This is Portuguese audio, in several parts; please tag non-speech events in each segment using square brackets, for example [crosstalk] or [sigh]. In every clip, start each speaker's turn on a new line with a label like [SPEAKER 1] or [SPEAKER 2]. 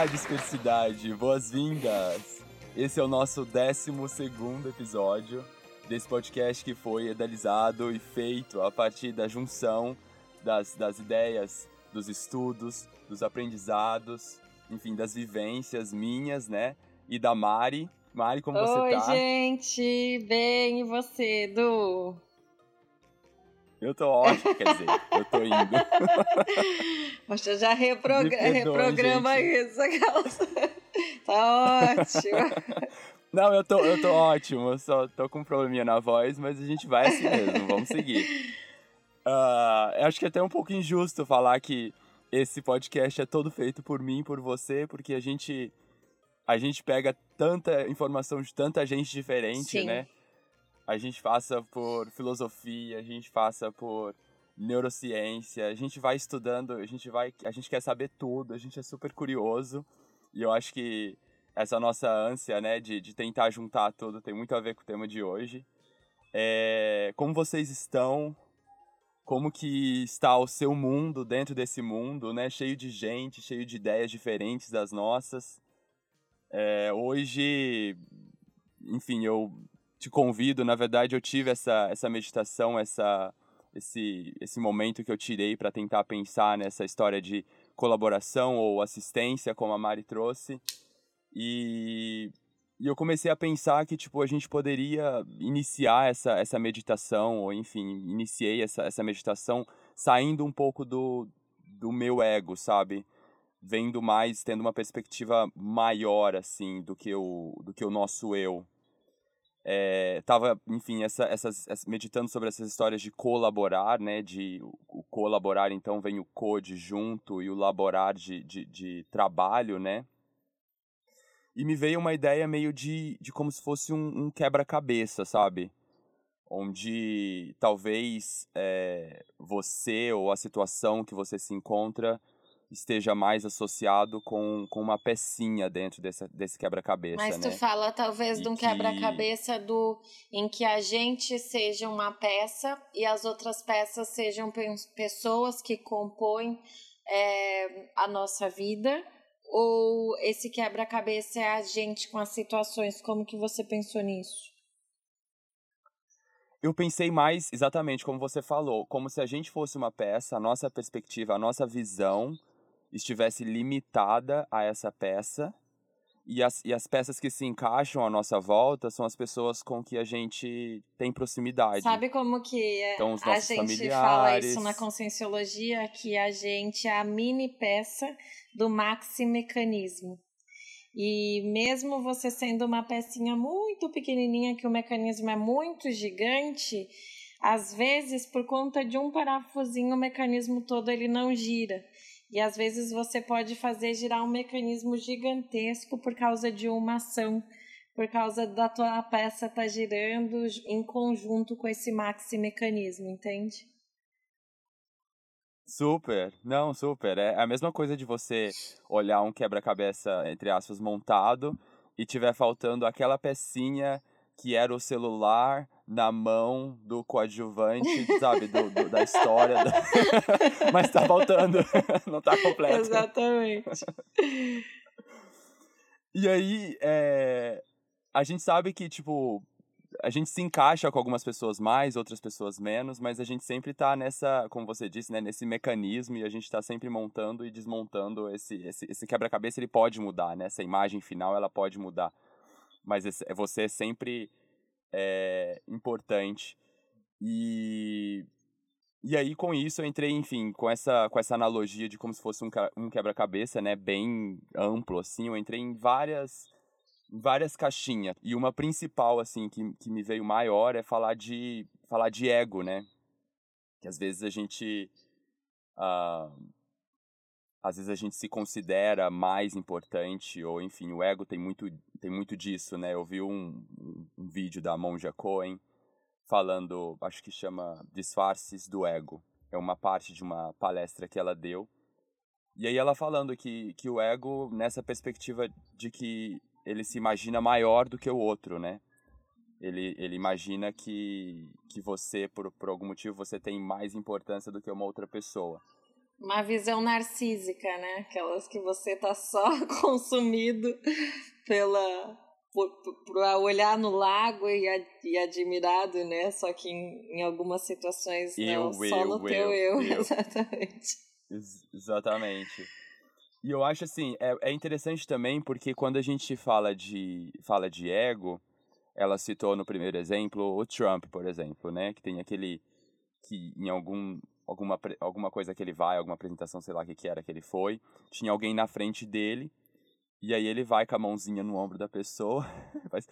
[SPEAKER 1] Olá, dispersidade, boas-vindas! Esse é o nosso 12 episódio desse podcast que foi idealizado e feito a partir da junção das, das ideias, dos estudos, dos aprendizados, enfim, das vivências minhas, né? E da Mari. Mari, como
[SPEAKER 2] Oi,
[SPEAKER 1] você tá?
[SPEAKER 2] Oi, gente! Bem, e você, Edu?
[SPEAKER 1] Eu tô ótimo, quer dizer, eu tô indo. [laughs]
[SPEAKER 2] Poxa, já reprogra reprograma gente. isso, aquelas... [laughs] tá ótimo. [laughs]
[SPEAKER 1] Não, eu tô, eu tô ótimo, eu só tô com um probleminha na voz, mas a gente vai assim mesmo, vamos seguir. [laughs] Uh, acho que é até um pouco injusto falar que esse podcast é todo feito por mim, por você, porque a gente a gente pega tanta informação de tanta gente diferente,
[SPEAKER 2] Sim.
[SPEAKER 1] né? A gente passa por filosofia, a gente passa por neurociência, a gente vai estudando, a gente vai, a gente quer saber tudo, a gente é super curioso. E eu acho que essa nossa ânsia, né, de, de tentar juntar tudo tem muito a ver com o tema de hoje. É, como vocês estão? Como que está o seu mundo dentro desse mundo, né? Cheio de gente, cheio de ideias diferentes das nossas. É, hoje, enfim, eu te convido. Na verdade, eu tive essa, essa meditação, essa, esse, esse momento que eu tirei para tentar pensar nessa história de colaboração ou assistência, como a Mari trouxe. E, e eu comecei a pensar que tipo a gente poderia iniciar essa, essa meditação, ou enfim, iniciei essa, essa meditação saindo um pouco do, do meu ego, sabe? Vendo mais, tendo uma perspectiva maior, assim, do que o, do que o nosso eu. É, tava, enfim, essa, essas, meditando sobre essas histórias de colaborar, né? De o, colaborar, então vem o co de junto e o laborar de, de, de trabalho, né? E me veio uma ideia meio de, de como se fosse um, um quebra-cabeça, sabe? Onde talvez é, você ou a situação que você se encontra esteja mais associado com, com uma pecinha dentro desse, desse quebra-cabeça.
[SPEAKER 2] Mas tu
[SPEAKER 1] né?
[SPEAKER 2] fala talvez
[SPEAKER 1] e
[SPEAKER 2] de um
[SPEAKER 1] que...
[SPEAKER 2] quebra-cabeça do em que a gente seja uma peça e as outras peças sejam pessoas que compõem é, a nossa vida ou esse quebra-cabeça é a gente com as situações? Como que você pensou nisso?
[SPEAKER 1] Eu pensei mais exatamente como você falou, como se a gente fosse uma peça, a nossa perspectiva, a nossa visão estivesse limitada a essa peça. E as, e as peças que se encaixam à nossa volta são as pessoas com que a gente tem proximidade.
[SPEAKER 2] Sabe como que
[SPEAKER 1] então,
[SPEAKER 2] a gente
[SPEAKER 1] familiares...
[SPEAKER 2] fala isso na conscienciologia? Que a gente é a mini peça do maximecanismo. E mesmo você sendo uma pecinha muito pequenininha, que o mecanismo é muito gigante, às vezes, por conta de um parafusinho, o mecanismo todo ele não gira. E às vezes você pode fazer girar um mecanismo gigantesco por causa de uma ação, por causa da tua peça estar tá girando em conjunto com esse maxi mecanismo, entende?
[SPEAKER 1] Super, não, super. É a mesma coisa de você olhar um quebra-cabeça, entre aspas, montado e tiver faltando aquela pecinha que era o celular na mão do coadjuvante, sabe, do, do da história. Do... [laughs] Mas tá faltando, [laughs] não tá completo.
[SPEAKER 2] Exatamente.
[SPEAKER 1] E aí, é... a gente sabe que, tipo, a gente se encaixa com algumas pessoas mais, outras pessoas menos, mas a gente sempre tá nessa, como você disse, né, nesse mecanismo e a gente tá sempre montando e desmontando esse, esse, esse quebra-cabeça, ele pode mudar, né? Essa imagem final, ela pode mudar. Mas esse, você é sempre é, importante. E, e aí, com isso, eu entrei, enfim, com essa, com essa analogia de como se fosse um, um quebra-cabeça, né? Bem amplo, assim. Eu entrei em várias, várias caixinhas. E uma principal, assim, que, que me veio maior é falar de, falar de ego, né? Que às vezes a gente... Uh, às vezes a gente se considera mais importante, ou enfim, o ego tem muito, tem muito disso, né? Eu vi um, um vídeo da Monja Cohen falando, acho que chama Disfarces do Ego. É uma parte de uma palestra que ela deu. E aí ela falando que, que o ego, nessa perspectiva de que ele se imagina maior do que o outro, né? Ele, ele imagina que, que você, por, por algum motivo, você tem mais importância do que uma outra pessoa.
[SPEAKER 2] Uma visão narcísica, né? Aquelas que você tá só [laughs] consumido pela por, por, olhar no lago e, e, admirado, né? Só que em, em algumas situações
[SPEAKER 1] eu,
[SPEAKER 2] não, só no teu eu, [laughs] eu. exatamente.
[SPEAKER 1] Ex exatamente. E eu acho assim, é, é interessante também porque quando a gente fala de, fala de ego, ela citou no primeiro exemplo o Trump, por exemplo, né? Que tem aquele que em algum alguma alguma coisa que ele vai, alguma apresentação, sei lá o que que era que ele foi, tinha alguém na frente dele e aí ele vai com a mãozinha no ombro da pessoa, [laughs] faz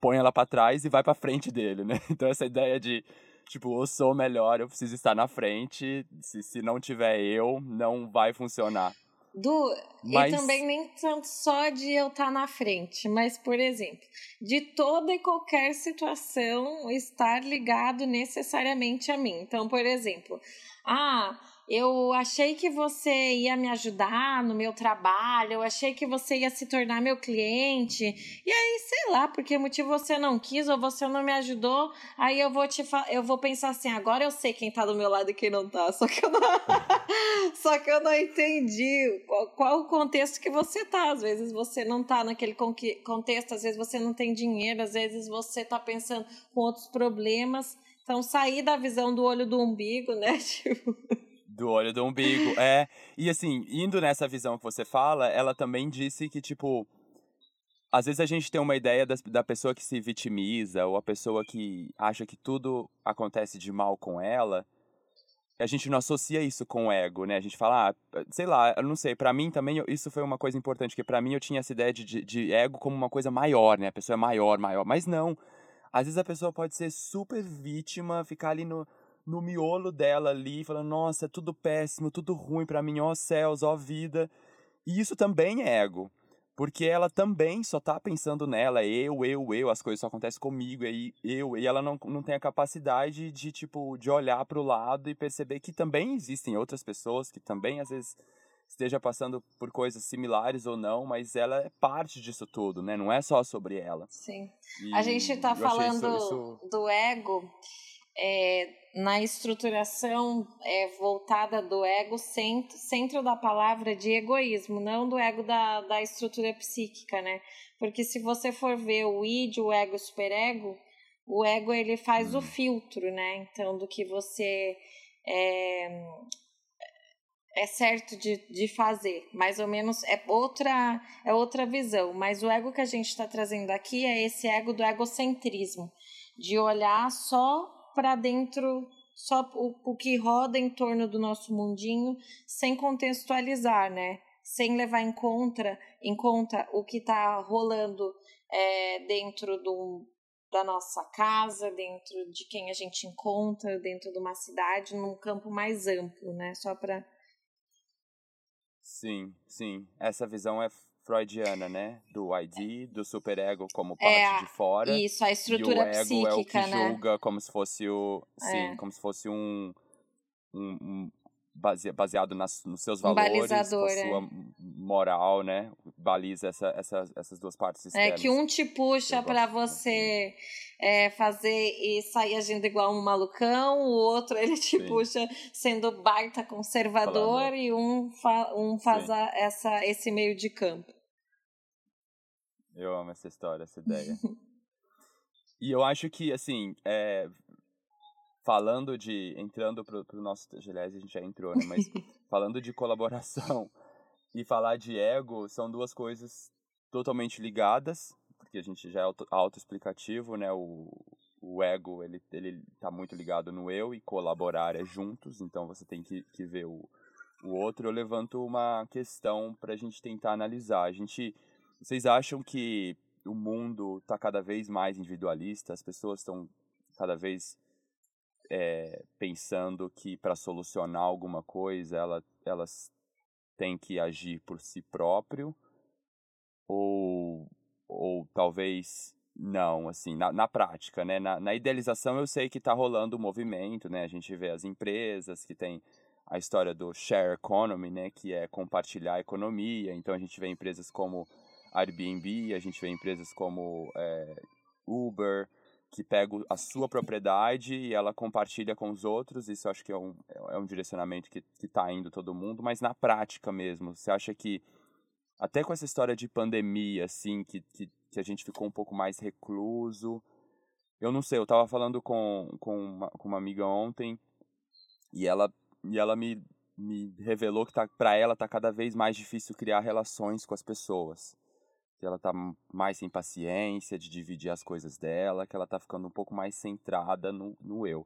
[SPEAKER 1] põe ela para trás e vai para frente dele, né? [laughs] Então essa ideia de tipo, eu sou melhor, eu preciso estar na frente, se, se não tiver eu, não vai funcionar.
[SPEAKER 2] Do, mas... E também nem tanto só de eu estar tá na frente, mas, por exemplo, de toda e qualquer situação estar ligado necessariamente a mim. Então, por exemplo, ah, eu achei que você ia me ajudar no meu trabalho, eu achei que você ia se tornar meu cliente. E aí, sei lá, por que motivo você não quis ou você não me ajudou, aí eu vou te eu vou pensar assim, agora eu sei quem tá do meu lado e quem não tá. Só que eu não [laughs] Só que eu não entendi qual, qual o contexto que você tá. Às vezes você não tá naquele contexto, às vezes você não tem dinheiro, às vezes você tá pensando com outros problemas. Então, sair da visão do olho do umbigo, né? [laughs] Tipo
[SPEAKER 1] do olho do umbigo, é. E assim, indo nessa visão que você fala, ela também disse que, tipo, às vezes a gente tem uma ideia da, da pessoa que se vitimiza, ou a pessoa que acha que tudo acontece de mal com ela, a gente não associa isso com o ego, né? A gente fala, ah, sei lá, eu não sei, para mim também isso foi uma coisa importante, que para mim eu tinha essa ideia de, de, de ego como uma coisa maior, né? A pessoa é maior, maior, mas não. Às vezes a pessoa pode ser super vítima, ficar ali no, no miolo dela ali, falando, nossa, é tudo péssimo, tudo ruim para mim, ó céus, ó vida. E isso também é ego. Porque ela também só tá pensando nela, eu, eu, eu, as coisas só acontecem comigo, aí eu, e ela não, não tem a capacidade de, tipo, de olhar para o lado e perceber que também existem outras pessoas que também, às vezes, esteja passando por coisas similares ou não, mas ela é parte disso tudo, né? Não é só sobre ela.
[SPEAKER 2] Sim. E a gente tá falando isso, isso... do ego, é, na estruturação é, voltada do ego, centro, centro da palavra de egoísmo, não do ego da, da estrutura psíquica, né? Porque se você for ver o id, o ego, o superego, o ego ele faz o uhum. filtro, né? Então, do que você é, é certo de, de fazer, mais ou menos é outra é outra visão. Mas o ego que a gente está trazendo aqui é esse ego do egocentrismo, de olhar só para dentro só o, o que roda em torno do nosso mundinho, sem contextualizar, né? Sem levar em conta, em conta o que está rolando é, dentro do, da nossa casa, dentro de quem a gente encontra, dentro de uma cidade, num campo mais amplo, né? Só para.
[SPEAKER 1] Sim, sim. Essa visão é freudiana, né? Do ID, do superego como parte é, de fora.
[SPEAKER 2] Isso, a estrutura e o ego psíquica, é o que
[SPEAKER 1] né? julga como se fosse o. Sim, é. como se fosse um. um, um baseado nas, nos seus valores, um balizador, a sua é. moral, né? Baliza essa, essa, essas duas partes externas.
[SPEAKER 2] É que um te puxa para você é, fazer e sair agindo igual um malucão, o outro [laughs] ele te Sim. puxa sendo baita conservador Falando. e um, fa um faz a, essa, esse meio de campo.
[SPEAKER 1] Eu amo essa história, essa [laughs] ideia. e eu acho que, assim, é, falando de. Entrando pro, pro nosso. Aliás, a gente já entrou, né? Mas [laughs] falando de colaboração [laughs] e falar de ego são duas coisas totalmente ligadas, porque a gente já é auto, autoexplicativo, né? O, o ego, ele, ele tá muito ligado no eu e colaborar é juntos, então você tem que, que ver o, o outro. Eu levanto uma questão para a gente tentar analisar. A gente vocês acham que o mundo está cada vez mais individualista? As pessoas estão cada vez é, pensando que para solucionar alguma coisa ela, elas têm que agir por si próprio? Ou, ou talvez não, assim, na, na prática, né? Na, na idealização eu sei que está rolando um movimento, né? A gente vê as empresas que têm a história do share economy, né? Que é compartilhar a economia. Então a gente vê empresas como Airbnb, a gente vê empresas como é, Uber, que pega a sua propriedade e ela compartilha com os outros. Isso acho que é um, é um direcionamento que, que tá indo todo mundo, mas na prática mesmo, você acha que até com essa história de pandemia, assim, que, que, que a gente ficou um pouco mais recluso. Eu não sei, eu tava falando com, com, uma, com uma amiga ontem e ela, e ela me, me revelou que tá, para ela tá cada vez mais difícil criar relações com as pessoas que ela tá mais sem paciência de dividir as coisas dela, que ela tá ficando um pouco mais centrada no, no eu.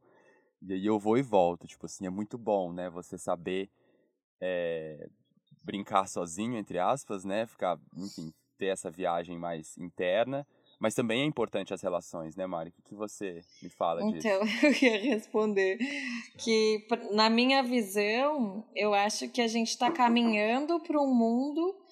[SPEAKER 1] E aí eu vou e volto, tipo assim, é muito bom, né, você saber é, brincar sozinho, entre aspas, né, ficar, enfim, ter essa viagem mais interna, mas também é importante as relações, né, Mari? O que, você me fala disso?
[SPEAKER 2] Então, [laughs] eu ia responder que, na minha visão, eu acho que a gente está caminhando para um mundo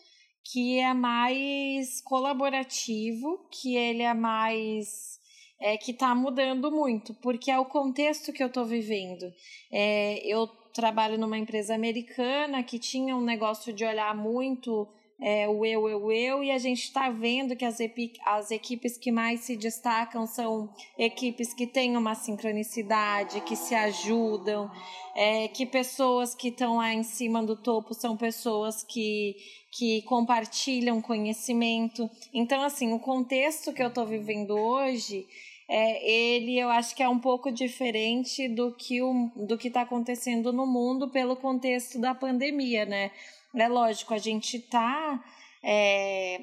[SPEAKER 2] que é mais colaborativo, que ele é mais é, que está mudando muito, porque é o contexto que eu estou vivendo. É, eu trabalho numa empresa americana que tinha um negócio de olhar muito é, o eu, eu, eu, e a gente está vendo que as, as equipes que mais se destacam são equipes que têm uma sincronicidade, que se ajudam, é, que pessoas que estão lá em cima do topo são pessoas que que compartilham conhecimento. Então, assim, o contexto que eu estou vivendo hoje, é, ele eu acho que é um pouco diferente do que o, do que está acontecendo no mundo pelo contexto da pandemia, né? É lógico, a gente está é,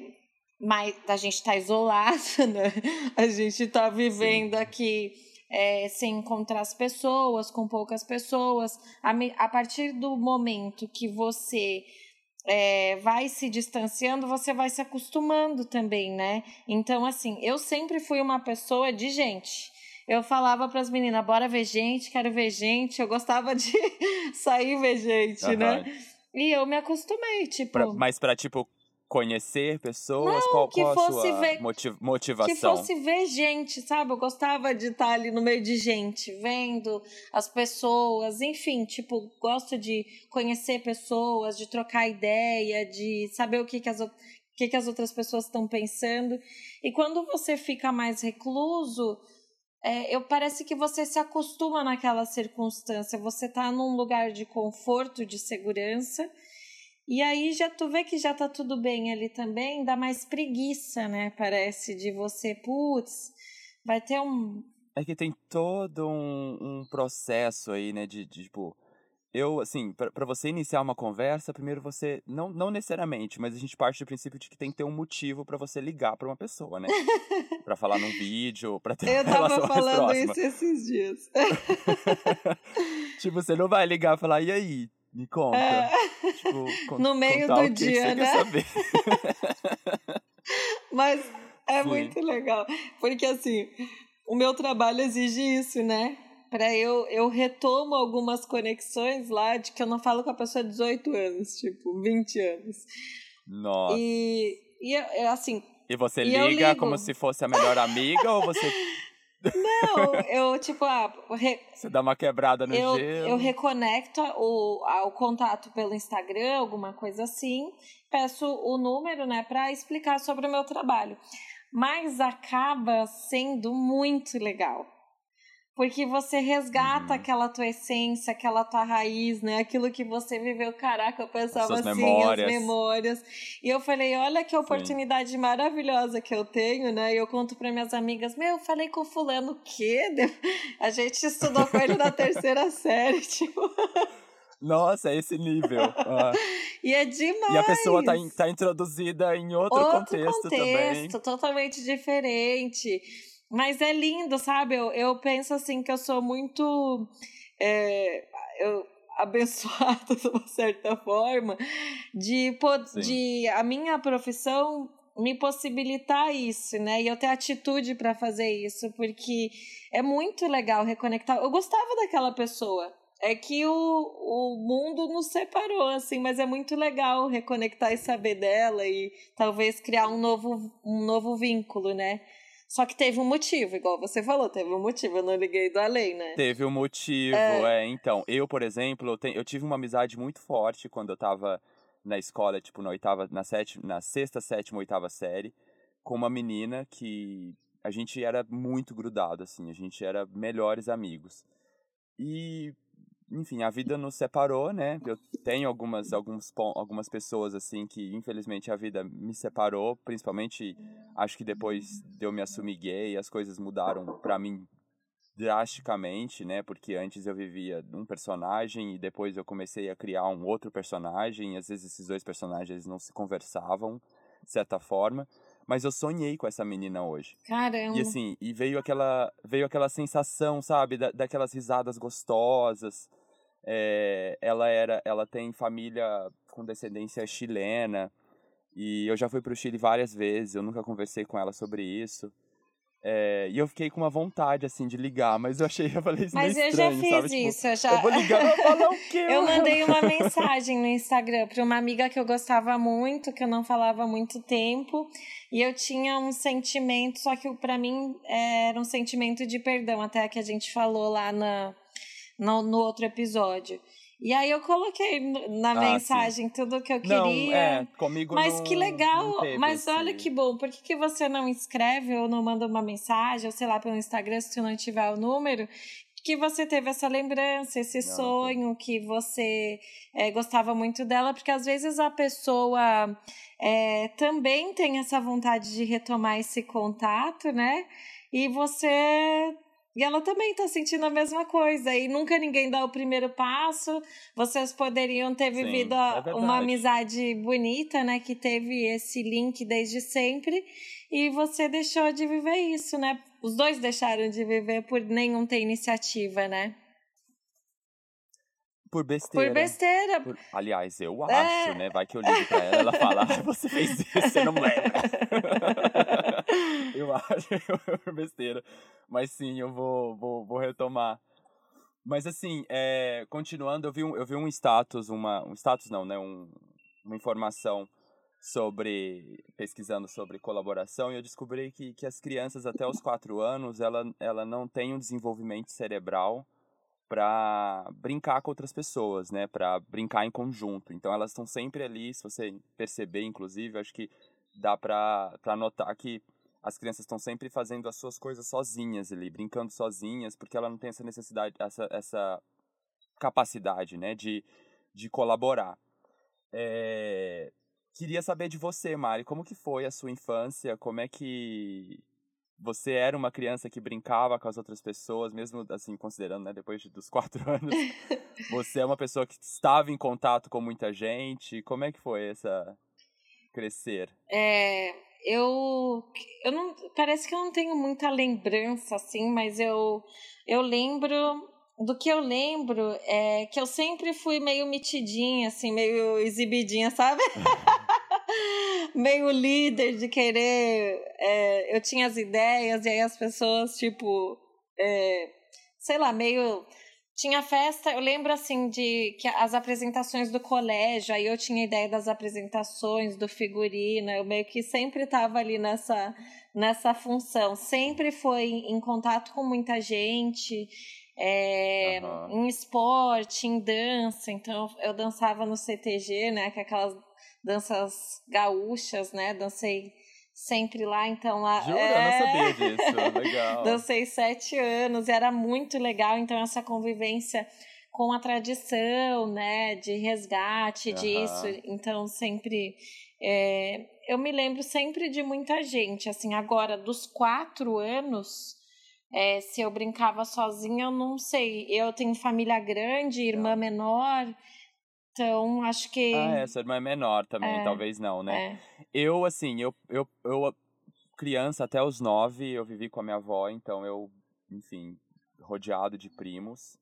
[SPEAKER 2] mas a gente está isolado, [laughs] né? A gente está vivendo Sim. aqui é, sem encontrar as pessoas, com poucas pessoas. A, a partir do momento que você é, vai se distanciando, você vai se acostumando também, né? Então, assim, eu sempre fui uma pessoa de gente. Eu falava para as meninas, bora ver gente, quero ver gente. Eu gostava de [laughs] sair ver gente, uhum. né? E eu me acostumei, tipo.
[SPEAKER 1] Pra, mas para tipo, conhecer pessoas? Não, qual, que qual fosse a sua ver, motivação?
[SPEAKER 2] Que fosse ver gente, sabe? Eu gostava de estar ali no meio de gente, vendo as pessoas, enfim, tipo, gosto de conhecer pessoas, de trocar ideia, de saber o que, que, as, o que, que as outras pessoas estão pensando. E quando você fica mais recluso, é, eu parece que você se acostuma naquela circunstância. Você está num lugar de conforto, de segurança e aí já tu vê que já tá tudo bem ali também, dá mais preguiça, né? Parece de você, putz, vai ter um.
[SPEAKER 1] É que tem todo um, um processo aí, né? De, de tipo. Eu, assim, para você iniciar uma conversa, primeiro você. Não, não necessariamente, mas a gente parte do princípio de que tem que ter um motivo para você ligar para uma pessoa, né? [laughs] para falar num vídeo, pra ter
[SPEAKER 2] Eu
[SPEAKER 1] uma [laughs] relação
[SPEAKER 2] tava falando
[SPEAKER 1] isso
[SPEAKER 2] esses dias. [laughs]
[SPEAKER 1] tipo, você não vai ligar e falar, e aí? Me conta. É.
[SPEAKER 2] Tipo, no meio do dia, né? Mas é Sim. muito legal. Porque assim, o meu trabalho exige isso, né? Para eu, eu retomo algumas conexões lá de que eu não falo com a pessoa há 18 anos, tipo, 20 anos.
[SPEAKER 1] Nossa.
[SPEAKER 2] E, e assim.
[SPEAKER 1] E você e liga como se fosse a melhor amiga ou você [laughs]
[SPEAKER 2] não, eu, tipo, ah, re...
[SPEAKER 1] Você dá uma quebrada no
[SPEAKER 2] eu,
[SPEAKER 1] gelo.
[SPEAKER 2] Eu reconecto o, o contato pelo Instagram, alguma coisa assim. Peço o número, né, para explicar sobre o meu trabalho. Mas acaba sendo muito legal. Porque você resgata uhum. aquela tua essência, aquela tua raiz, né? Aquilo que você viveu. Caraca, eu pensava assim, memórias. as memórias. E eu falei, olha que oportunidade Sim. maravilhosa que eu tenho, né? E eu conto para minhas amigas, meu, eu falei com fulano o quê? [laughs] A gente estudou com ele na terceira [laughs] série, tipo...
[SPEAKER 1] Nossa, é esse nível. Ah.
[SPEAKER 2] e é demais.
[SPEAKER 1] E a pessoa tá, tá introduzida em outro, outro contexto, contexto também.
[SPEAKER 2] totalmente diferente. Mas é lindo, sabe? Eu, eu penso assim que eu sou muito. É, eu, abençoada [laughs] de uma certa forma de, de a minha profissão me possibilitar isso, né? E eu ter atitude para fazer isso, porque é muito legal reconectar. Eu gostava daquela pessoa. É que o, o mundo nos separou, assim, mas é muito legal reconectar e saber dela e talvez criar um novo, um novo vínculo, né? Só que teve um motivo, igual você falou, teve um motivo, eu não liguei do além, né?
[SPEAKER 1] Teve um motivo, é. é. Então, eu, por exemplo, eu, te, eu tive uma amizade muito forte quando eu tava na escola, tipo, na oitava, na, sétima, na sexta, sétima, oitava série, com uma menina que a gente era muito grudado, assim, a gente era melhores amigos. E, enfim, a vida nos separou, né? Eu tenho algumas, alguns, algumas pessoas, assim, que infelizmente a vida me separou, principalmente acho que depois de eu me assumir gay, as coisas mudaram para mim drasticamente, né? Porque antes eu vivia um personagem e depois eu comecei a criar um outro personagem, e às vezes esses dois personagens não se conversavam, de certa forma. Mas eu sonhei com essa menina hoje.
[SPEAKER 2] Caramba.
[SPEAKER 1] E assim, e veio aquela, veio aquela sensação, sabe, da, daquelas risadas gostosas. É, ela era, ela tem família com descendência chilena. E eu já fui para o Chile várias vezes, eu nunca conversei com ela sobre isso. É, e eu fiquei com uma vontade, assim, de ligar, mas eu achei, [laughs] eu falei isso
[SPEAKER 2] Mas
[SPEAKER 1] eu
[SPEAKER 2] estranho,
[SPEAKER 1] já
[SPEAKER 2] fiz
[SPEAKER 1] sabe? Tipo,
[SPEAKER 2] isso, eu já...
[SPEAKER 1] Eu vou ligar, eu vou falar o quê? [laughs]
[SPEAKER 2] eu mandei uma mensagem no Instagram para uma amiga que eu gostava muito, que eu não falava há muito tempo, e eu tinha um sentimento, só que para mim era um sentimento de perdão, até que a gente falou lá na, no, no outro episódio. E aí eu coloquei na ah, mensagem sim. tudo que eu queria. Não,
[SPEAKER 1] é, comigo
[SPEAKER 2] Mas
[SPEAKER 1] não,
[SPEAKER 2] que legal. Mas
[SPEAKER 1] esse...
[SPEAKER 2] olha que bom. Por que, que você não escreve ou não manda uma mensagem, ou sei lá, pelo Instagram, se não tiver o número, que você teve essa lembrança, esse não, sonho, que você é, gostava muito dela, porque às vezes a pessoa é, também tem essa vontade de retomar esse contato, né? E você e ela também está sentindo a mesma coisa. E nunca ninguém dá o primeiro passo. Vocês poderiam ter vivido Sim, é uma amizade bonita, né? Que teve esse link desde sempre. E você deixou de viver isso, né? Os dois deixaram de viver por nenhum ter iniciativa, né?
[SPEAKER 1] Por besteira.
[SPEAKER 2] Por besteira.
[SPEAKER 1] Por... Aliás, eu é. acho, é. né? Vai que eu ligo pra ela, ela fala, ah, você fez isso, você não lembra. [laughs] [laughs] [laughs] eu acho, besteira. Mas sim, eu vou, vou, vou retomar. Mas assim, é, continuando, eu vi um, eu vi um status, uma, um status não, né? Um, uma informação sobre, pesquisando sobre colaboração, e eu descobri que, que as crianças até os 4 anos, ela, ela não tem um desenvolvimento cerebral para brincar com outras pessoas, né? Para brincar em conjunto. Então elas estão sempre ali, se você perceber, inclusive, acho que dá para notar que as crianças estão sempre fazendo as suas coisas sozinhas ali, brincando sozinhas, porque ela não tem essa necessidade, essa, essa capacidade, né, de, de colaborar. É... Queria saber de você, Mari, como que foi a sua infância? Como é que você era uma criança que brincava com as outras pessoas, mesmo assim, considerando, né, depois dos [laughs] quatro anos, você é uma pessoa que estava em contato com muita gente. Como é que foi essa crescer?
[SPEAKER 2] É, eu, eu não, parece que eu não tenho muita lembrança, assim, mas eu, eu lembro do que eu lembro é que eu sempre fui meio mitidinha, assim, meio exibidinha, sabe? [laughs] meio líder de querer. É, eu tinha as ideias e aí as pessoas, tipo, é, sei lá, meio. Tinha festa, eu lembro assim de que as apresentações do colégio, aí eu tinha ideia das apresentações, do figurino, eu meio que sempre estava ali nessa, nessa função, sempre foi em contato com muita gente, é, uhum. em esporte, em dança, então eu dançava no CTG, né, que é aquelas danças gaúchas, né? Dancei sempre lá, então lá.
[SPEAKER 1] Jura? É... Eu não sabia [laughs] disso. Legal.
[SPEAKER 2] Dancei sete anos, era muito legal, então essa convivência com a tradição, né? De resgate uhum. disso. Então, sempre. É... eu me lembro sempre de muita gente. Assim, agora, dos quatro anos. É, se eu brincava sozinha, eu não sei. Eu tenho família grande, irmã menor, então, acho que.
[SPEAKER 1] Ah, essa irmã é menor também, é, talvez não, né? É. Eu, assim, eu, eu, eu, criança até os nove, eu vivi com a minha avó, então eu, enfim, rodeado de primos.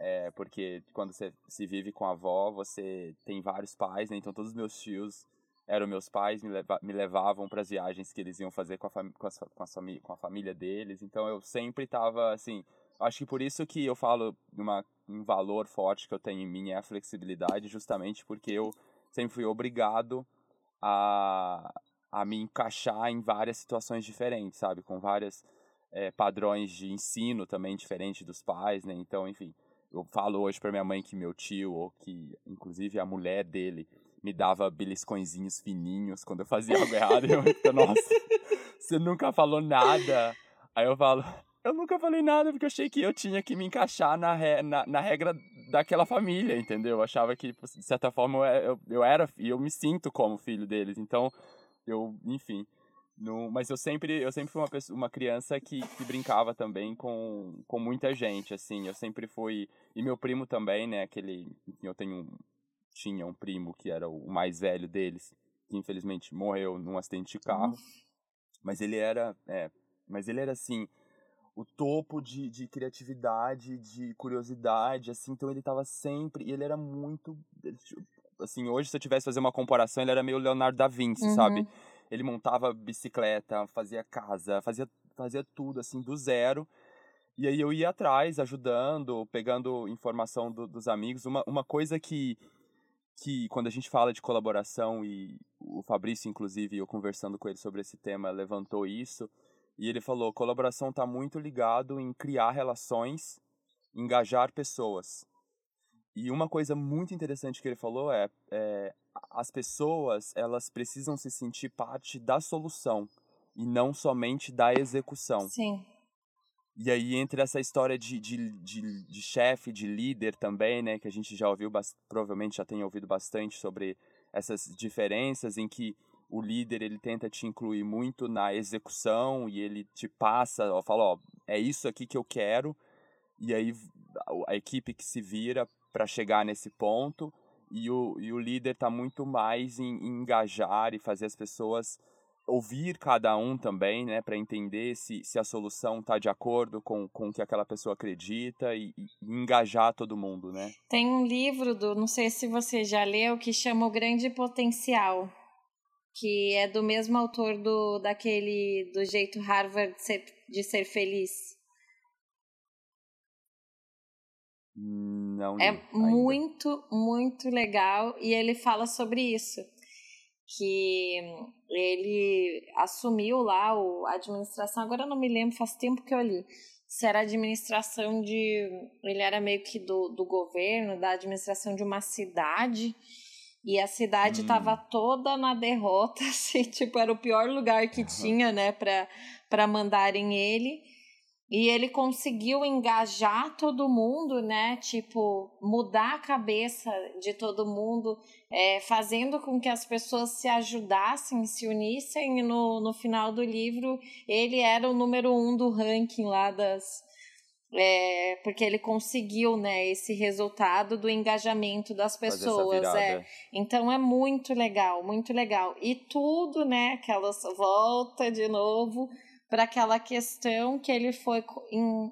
[SPEAKER 1] É, porque quando você se vive com a avó, você tem vários pais, né? Então todos os meus tios eram meus pais, me, leva, me levavam para as viagens que eles iam fazer com a, com, a, com, a, com a família deles. Então eu sempre estava, assim, acho que por isso que eu falo uma, um valor forte que eu tenho em mim é a flexibilidade, justamente porque eu sempre fui obrigado a, a me encaixar em várias situações diferentes, sabe? Com vários é, padrões de ensino também diferentes dos pais, né? Então, enfim, eu falo hoje para minha mãe que meu tio, ou que inclusive a mulher dele, me dava beliscõezinhos fininhos quando eu fazia algo errado. E eu nossa, [laughs] você nunca falou nada. Aí eu falo, eu nunca falei nada porque eu achei que eu tinha que me encaixar na, re, na, na regra daquela família, entendeu? Eu achava que, tipo, de certa forma, eu, eu era e eu me sinto como filho deles. Então, eu, enfim. No, mas eu sempre, eu sempre fui uma, pessoa, uma criança que, que brincava também com, com muita gente, assim. Eu sempre fui. E meu primo também, né? Aquele. Enfim, eu tenho. Tinha um primo que era o mais velho deles, que infelizmente morreu num acidente de carro. Mas ele era. É, mas ele era assim o topo de, de criatividade, de curiosidade, assim, então ele tava sempre, e ele era muito, assim, hoje se eu tivesse fazer uma comparação, ele era meio Leonardo da Vinci, uhum. sabe? Ele montava bicicleta, fazia casa, fazia, fazia tudo, assim, do zero, e aí eu ia atrás, ajudando, pegando informação do, dos amigos, uma, uma coisa que, que quando a gente fala de colaboração, e o Fabrício, inclusive, eu conversando com ele sobre esse tema, levantou isso, e ele falou: colaboração está muito ligado em criar relações, engajar pessoas. E uma coisa muito interessante que ele falou é, é as pessoas elas precisam se sentir parte da solução e não somente da execução.
[SPEAKER 2] Sim.
[SPEAKER 1] E aí entre essa história de, de, de, de chefe, de líder também, né, que a gente já ouviu, provavelmente já tem ouvido bastante sobre essas diferenças em que o líder ele tenta te incluir muito na execução e ele te passa, ó, fala, ó, é isso aqui que eu quero, e aí a equipe que se vira para chegar nesse ponto, e o, e o líder está muito mais em, em, engajar e fazer as pessoas ouvir cada um também, né, para entender se, se a solução está de acordo com, com o que aquela pessoa acredita e, e, engajar todo mundo, né?
[SPEAKER 2] Tem um livro do, não sei se você já leu, que chama O Grande Potencial que é do mesmo autor do daquele do jeito Harvard de ser, de ser feliz.
[SPEAKER 1] Não.
[SPEAKER 2] É
[SPEAKER 1] ainda.
[SPEAKER 2] muito, muito legal e ele fala sobre isso. Que ele assumiu lá a administração, agora eu não me lembro, faz tempo que eu li. Se era administração de. Ele era meio que do, do governo, da administração de uma cidade e a cidade estava hum. toda na derrota, [laughs] assim, tipo, era o pior lugar que uhum. tinha, né, para mandarem ele. E ele conseguiu engajar todo mundo, né? Tipo, mudar a cabeça de todo mundo, é, fazendo com que as pessoas se ajudassem, se unissem. E no, no final do livro, ele era o número um do ranking lá das, é, porque ele conseguiu, né, esse resultado do engajamento das pessoas, é. Então é muito legal, muito legal. E tudo, né, aquelas volta de novo para aquela questão que ele foi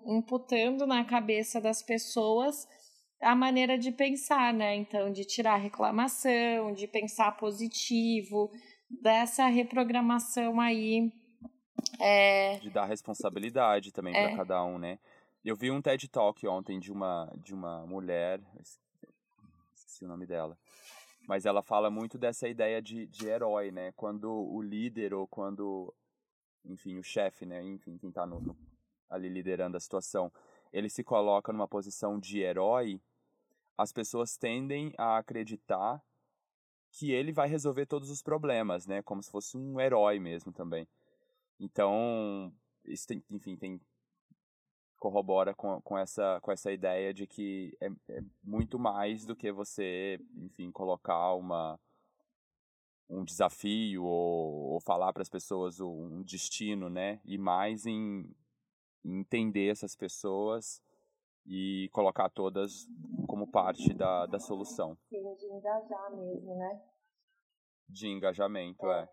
[SPEAKER 2] imputando na cabeça das pessoas a maneira de pensar, né? Então, de tirar reclamação, de pensar positivo, dessa reprogramação aí. É...
[SPEAKER 1] De dar responsabilidade também é. para cada um, né? Eu vi um TED Talk ontem de uma, de uma mulher, esqueci o nome dela, mas ela fala muito dessa ideia de, de herói, né? Quando o líder ou quando, enfim, o chefe, né? Enfim, quem está no, no, ali liderando a situação, ele se coloca numa posição de herói, as pessoas tendem a acreditar que ele vai resolver todos os problemas, né? Como se fosse um herói mesmo também. Então, isso tem, enfim, tem corrobora com, com, essa, com essa ideia de que é, é muito mais do que você, enfim, colocar uma um desafio ou, ou falar para as pessoas um destino, né? E mais em, em entender essas pessoas e colocar todas como parte da, da solução.
[SPEAKER 2] De engajar mesmo, né?
[SPEAKER 1] De engajamento, é. é.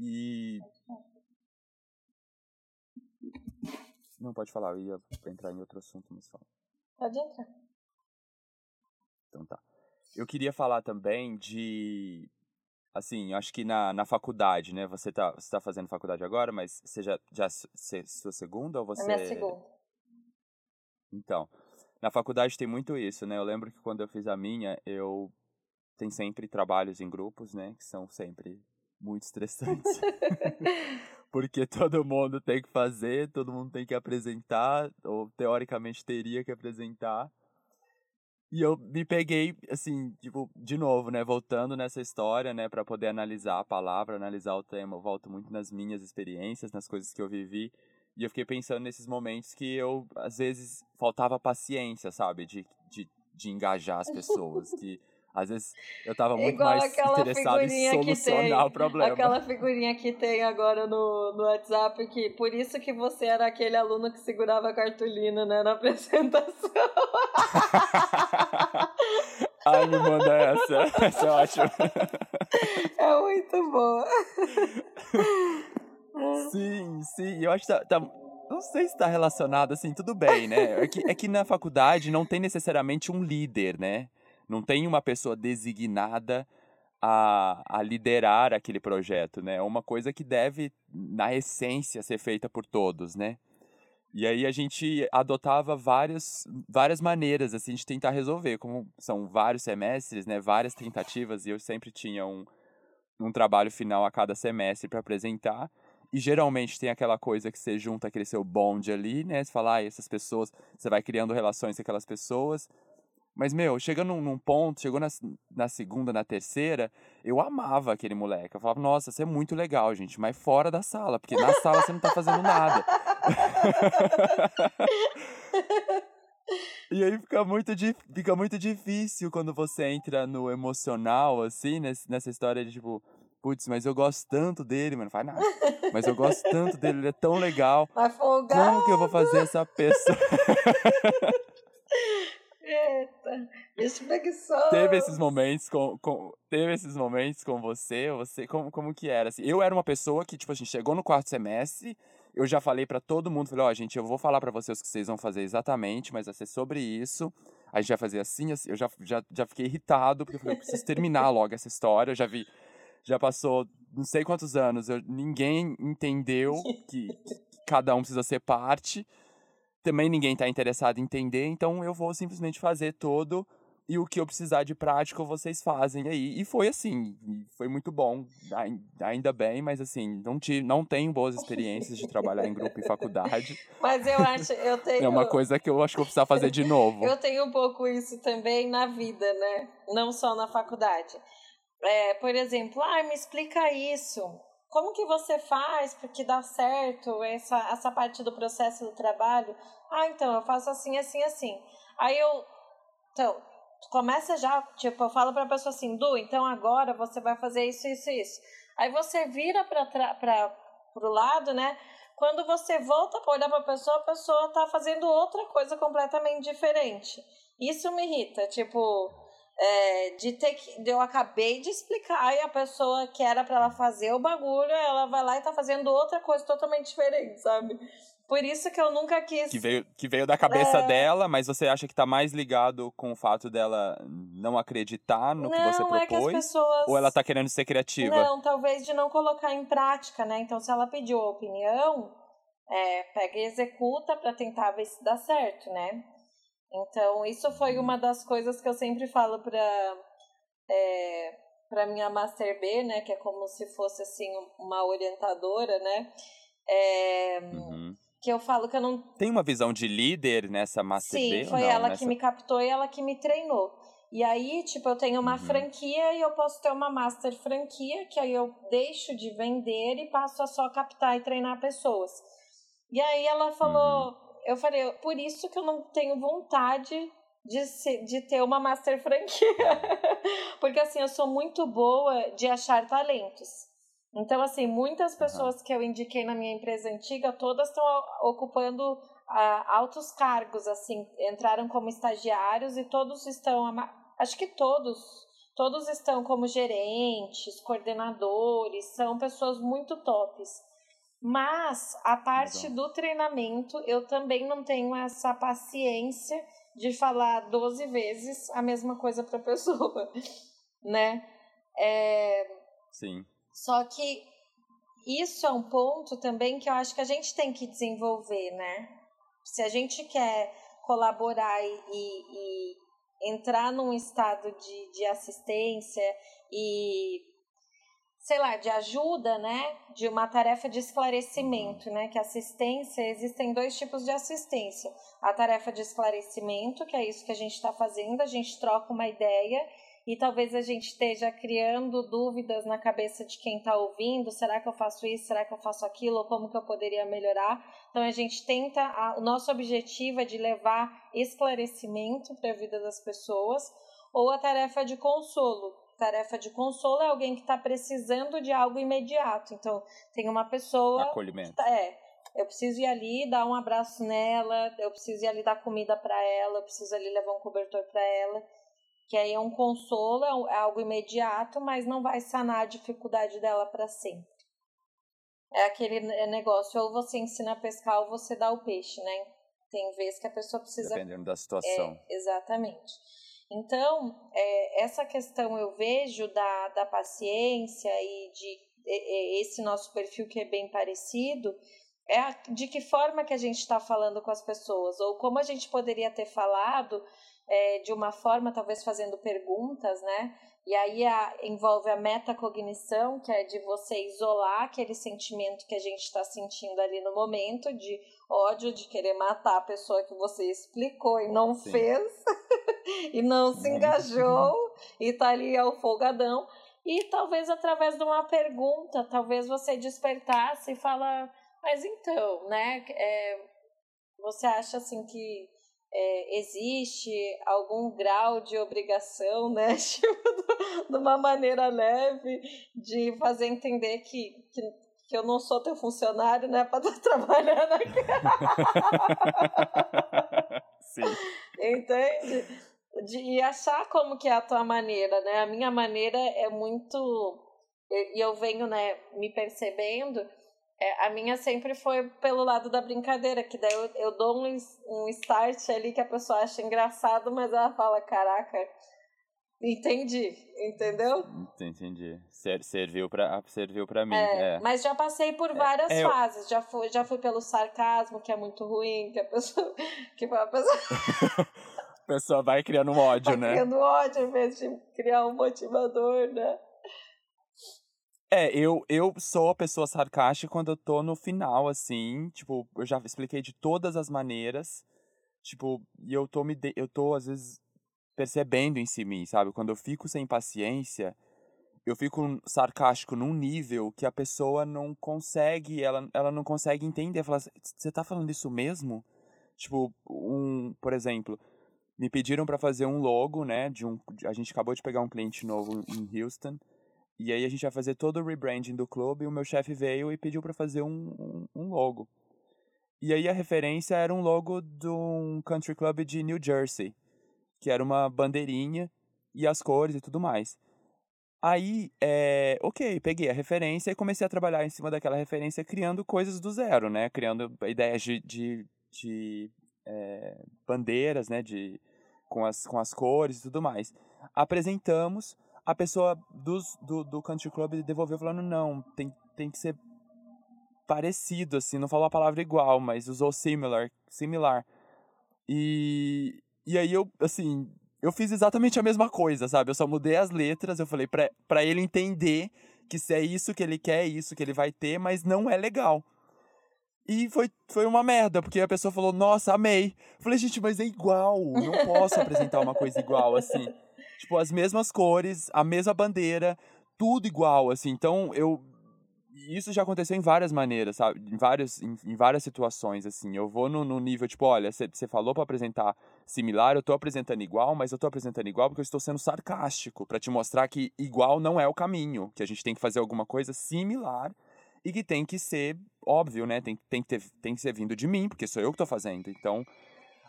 [SPEAKER 1] E... e... Não, pode falar, eu ia entrar em outro assunto, mas fala.
[SPEAKER 2] Pode entrar.
[SPEAKER 1] Então tá. Eu queria falar também de. Assim, acho que na, na faculdade, né? Você tá, você tá fazendo faculdade agora, mas você já. já você, sua segunda ou você.
[SPEAKER 2] É minha segunda.
[SPEAKER 1] Então. Na faculdade tem muito isso, né? Eu lembro que quando eu fiz a minha, eu. Tem sempre trabalhos em grupos, né? Que são sempre muito estressantes. [laughs] porque [laughs] todo mundo tem que fazer, todo mundo tem que apresentar, ou teoricamente teria que apresentar. E eu me peguei, assim, tipo, de novo, né? Voltando nessa história, né? para poder analisar a palavra, analisar o tema. Eu volto muito nas minhas experiências, nas coisas que eu vivi. E eu fiquei pensando nesses momentos que eu, às vezes, faltava paciência, sabe? De, de, de engajar as [laughs] pessoas. que às vezes eu tava muito Igual mais interessado em solucionar tem, o problema.
[SPEAKER 2] Aquela figurinha que tem agora no, no WhatsApp, que por isso que você era aquele aluno que segurava a cartolina, né, na [laughs] apresentação. [laughs]
[SPEAKER 1] Ai, me manda essa. [laughs] Essa é ótima.
[SPEAKER 2] É muito boa.
[SPEAKER 1] Sim, sim. Eu acho que tá, tá não sei se está relacionado, assim, tudo bem, né? É que, é que na faculdade não tem necessariamente um líder, né? Não tem uma pessoa designada a, a liderar aquele projeto, né? É uma coisa que deve, na essência, ser feita por todos, né? E aí a gente adotava várias, várias maneiras assim de tentar resolver, como são vários semestres, né, várias tentativas e eu sempre tinha um, um trabalho final a cada semestre para apresentar. E geralmente tem aquela coisa que você junta aquele seu bonde ali, né? Você fala, ah, essas pessoas, você vai criando relações com aquelas pessoas. Mas, meu, chegando num, num ponto, chegou na, na segunda, na terceira, eu amava aquele moleque. Eu falava, nossa, você é muito legal, gente, mas fora da sala, porque na sala você não tá fazendo nada. [laughs] e aí fica muito, fica muito difícil quando você entra no emocional, assim, nessa história de tipo, putz, mas eu gosto tanto dele, mano. Faz nada. Mas eu gosto tanto dele, ele é tão legal. Como que eu vou fazer essa pessoa? [laughs]
[SPEAKER 2] Eita, bicho preguiçoso.
[SPEAKER 1] Teve esses momentos com, com, teve esses momentos com você, você como, como que era? Assim, eu era uma pessoa que, tipo, a gente chegou no quarto semestre, eu já falei para todo mundo, falei, ó, oh, gente, eu vou falar para vocês o que vocês vão fazer exatamente, mas vai ser sobre isso. A gente vai fazer assim, assim eu já, já, já fiquei irritado, porque eu falei, eu preciso terminar [laughs] logo essa história, eu já vi, já passou não sei quantos anos, eu, ninguém entendeu [laughs] que, que cada um precisa ser parte, também ninguém está interessado em entender, então eu vou simplesmente fazer todo e o que eu precisar de prática vocês fazem aí. E foi assim, foi muito bom, ainda bem, mas assim, não, tive, não tenho boas experiências de trabalhar em grupo em faculdade. [laughs]
[SPEAKER 2] Mas eu acho, eu tenho...
[SPEAKER 1] É uma coisa que eu acho que eu preciso fazer de novo.
[SPEAKER 2] eu tenho um pouco isso também na vida, né? Não só na faculdade. É, por exemplo, ah, me explica isso como que você faz para que dá certo essa, essa parte do processo do trabalho? Ah, então, eu faço assim, assim, assim. Aí eu, então, começa já, tipo, eu falo para a pessoa assim, Du, então agora você vai fazer isso, isso, isso. Aí você vira para o lado, né? Quando você volta para olhar para a pessoa, a pessoa está fazendo outra coisa completamente diferente. Isso me irrita, tipo, é, de ter que. Eu acabei de explicar e a pessoa que era para ela fazer o bagulho, ela vai lá e tá fazendo outra coisa totalmente diferente, sabe? Por isso que eu nunca quis.
[SPEAKER 1] Que veio, que veio da cabeça é... dela, mas você acha que tá mais ligado com o fato dela não acreditar no
[SPEAKER 2] não,
[SPEAKER 1] que você propôs?
[SPEAKER 2] É que as pessoas...
[SPEAKER 1] Ou ela tá querendo ser criativa?
[SPEAKER 2] Não, talvez de não colocar em prática, né? Então, se ela pediu a opinião, é, pega e executa para tentar ver se dá certo, né? Então, isso foi uma das coisas que eu sempre falo para é, para minha Master B, né, que é como se fosse assim uma orientadora, né? É, uhum. Que eu falo que eu não.
[SPEAKER 1] Tem uma visão de líder nessa Master
[SPEAKER 2] Sim,
[SPEAKER 1] B?
[SPEAKER 2] Sim, foi
[SPEAKER 1] não,
[SPEAKER 2] ela
[SPEAKER 1] nessa...
[SPEAKER 2] que me captou e ela que me treinou. E aí, tipo, eu tenho uma uhum. franquia e eu posso ter uma master franquia, que aí eu deixo de vender e passo a só captar e treinar pessoas. E aí ela falou, uhum eu falei, por isso que eu não tenho vontade de, ser, de ter uma master franquia. [laughs] Porque assim, eu sou muito boa de achar talentos. Então, assim, muitas pessoas uhum. que eu indiquei na minha empresa antiga, todas estão ocupando uh, altos cargos, assim, entraram como estagiários e todos estão, acho que todos, todos estão como gerentes, coordenadores, são pessoas muito tops. Mas a parte Exato. do treinamento, eu também não tenho essa paciência de falar 12 vezes a mesma coisa para a [laughs] pessoa, né? É...
[SPEAKER 1] Sim.
[SPEAKER 2] Só que isso é um ponto também que eu acho que a gente tem que desenvolver, né? Se a gente quer colaborar e, e, e entrar num estado de, de assistência e sei lá, de ajuda, né? De uma tarefa de esclarecimento, né? Que assistência, existem dois tipos de assistência. A tarefa de esclarecimento, que é isso que a gente está fazendo, a gente troca uma ideia e talvez a gente esteja criando dúvidas na cabeça de quem está ouvindo. Será que eu faço isso? Será que eu faço aquilo? Ou como que eu poderia melhorar? Então a gente tenta, a, o nosso objetivo é de levar esclarecimento para a vida das pessoas ou a tarefa de consolo. Tarefa de consolo é alguém que está precisando de algo imediato. Então tem uma pessoa.
[SPEAKER 1] Acolhimento.
[SPEAKER 2] Tá, é, eu preciso ir ali dar um abraço nela, eu preciso ir ali dar comida para ela, eu preciso ali levar um cobertor para ela que aí é um consolo, é, é algo imediato, mas não vai sanar a dificuldade dela para sempre. É aquele negócio, ou você ensina a pescar ou você dá o peixe, né? Tem vezes que a pessoa precisa.
[SPEAKER 1] Dependendo da situação.
[SPEAKER 2] É, exatamente. Então, é, essa questão eu vejo da, da paciência e de esse nosso perfil que é bem parecido, é a, de que forma que a gente está falando com as pessoas, ou como a gente poderia ter falado é, de uma forma, talvez fazendo perguntas, né? E aí a, envolve a metacognição, que é de você isolar aquele sentimento que a gente está sentindo ali no momento, de ódio, de querer matar a pessoa que você explicou e não Sim. fez, [laughs] e não se engajou, [laughs] e tá ali ao folgadão. E talvez através de uma pergunta, talvez você despertasse e fala, mas então, né? É, você acha assim que é, existe algum grau de obrigação, né? [laughs] Tipo, de uma maneira leve, de fazer entender que, que, que eu não sou teu funcionário, né? Para estar [laughs] trabalhando aqui.
[SPEAKER 1] Sim.
[SPEAKER 2] Entende? De, e achar como que é a tua maneira, né? A minha maneira é muito... E eu venho, né, me percebendo é, a minha sempre foi pelo lado da brincadeira, que daí eu, eu dou um, um start ali que a pessoa acha engraçado, mas ela fala, caraca, entendi, entendeu?
[SPEAKER 1] Entendi. Serviu pra, serviu pra mim.
[SPEAKER 2] É,
[SPEAKER 1] é.
[SPEAKER 2] Mas já passei por é, várias é, fases. Já fui, já fui pelo sarcasmo, que é muito ruim, que a pessoa. [laughs] Que a pessoa... [laughs]
[SPEAKER 1] a pessoa vai criando um ódio,
[SPEAKER 2] vai
[SPEAKER 1] né?
[SPEAKER 2] Criando ódio, em vez de criar um motivador, né?
[SPEAKER 1] É, eu, eu sou a pessoa sarcástica quando eu tô no final, assim, tipo, eu já expliquei de todas as maneiras, tipo, e eu tô me de, eu tô às vezes percebendo em si mim, sabe? Quando eu fico sem paciência, eu fico sarcástico num nível que a pessoa não consegue, ela, ela não consegue entender, fala, você tá falando isso mesmo? Tipo, um, por exemplo, me pediram para fazer um logo, né, de um a gente acabou de pegar um cliente novo em Houston e aí a gente vai fazer todo o rebranding do clube e o meu chefe veio e pediu para fazer um, um, um, logo. E aí a referência era um logo de um country club de New Jersey, que era uma bandeirinha e as cores e tudo mais. Aí, é, ok, peguei a referência e comecei a trabalhar em cima daquela referência, criando coisas do zero, né? Criando ideias de, de, de é, bandeiras, né? De, com, as, com as cores e tudo mais. Apresentamos, a pessoa dos, do, do country club devolveu falando, não, tem, tem que ser parecido, assim, não falou a palavra igual, mas usou similar, similar. E, e aí eu, assim, eu fiz exatamente a mesma coisa, sabe? Eu só mudei as letras, eu falei pra, pra ele entender que se é isso que ele quer, é isso que ele vai ter, mas não é legal. E foi, foi uma merda, porque a pessoa falou, nossa, amei. Eu falei, gente, mas é igual, não posso apresentar uma coisa igual, assim. Tipo, as mesmas cores, a mesma bandeira, tudo igual, assim. Então, eu. Isso já aconteceu em várias maneiras, sabe? Em, vários, em, em várias situações, assim. Eu vou no, no nível, tipo, olha, você falou para apresentar similar, eu tô apresentando igual, mas eu tô apresentando igual porque eu estou sendo sarcástico, para te mostrar que igual não é o caminho, que a gente tem que fazer alguma coisa similar e que tem que ser óbvio, né? Tem, tem, que, ter, tem que ser vindo de mim, porque sou eu que tô fazendo. Então,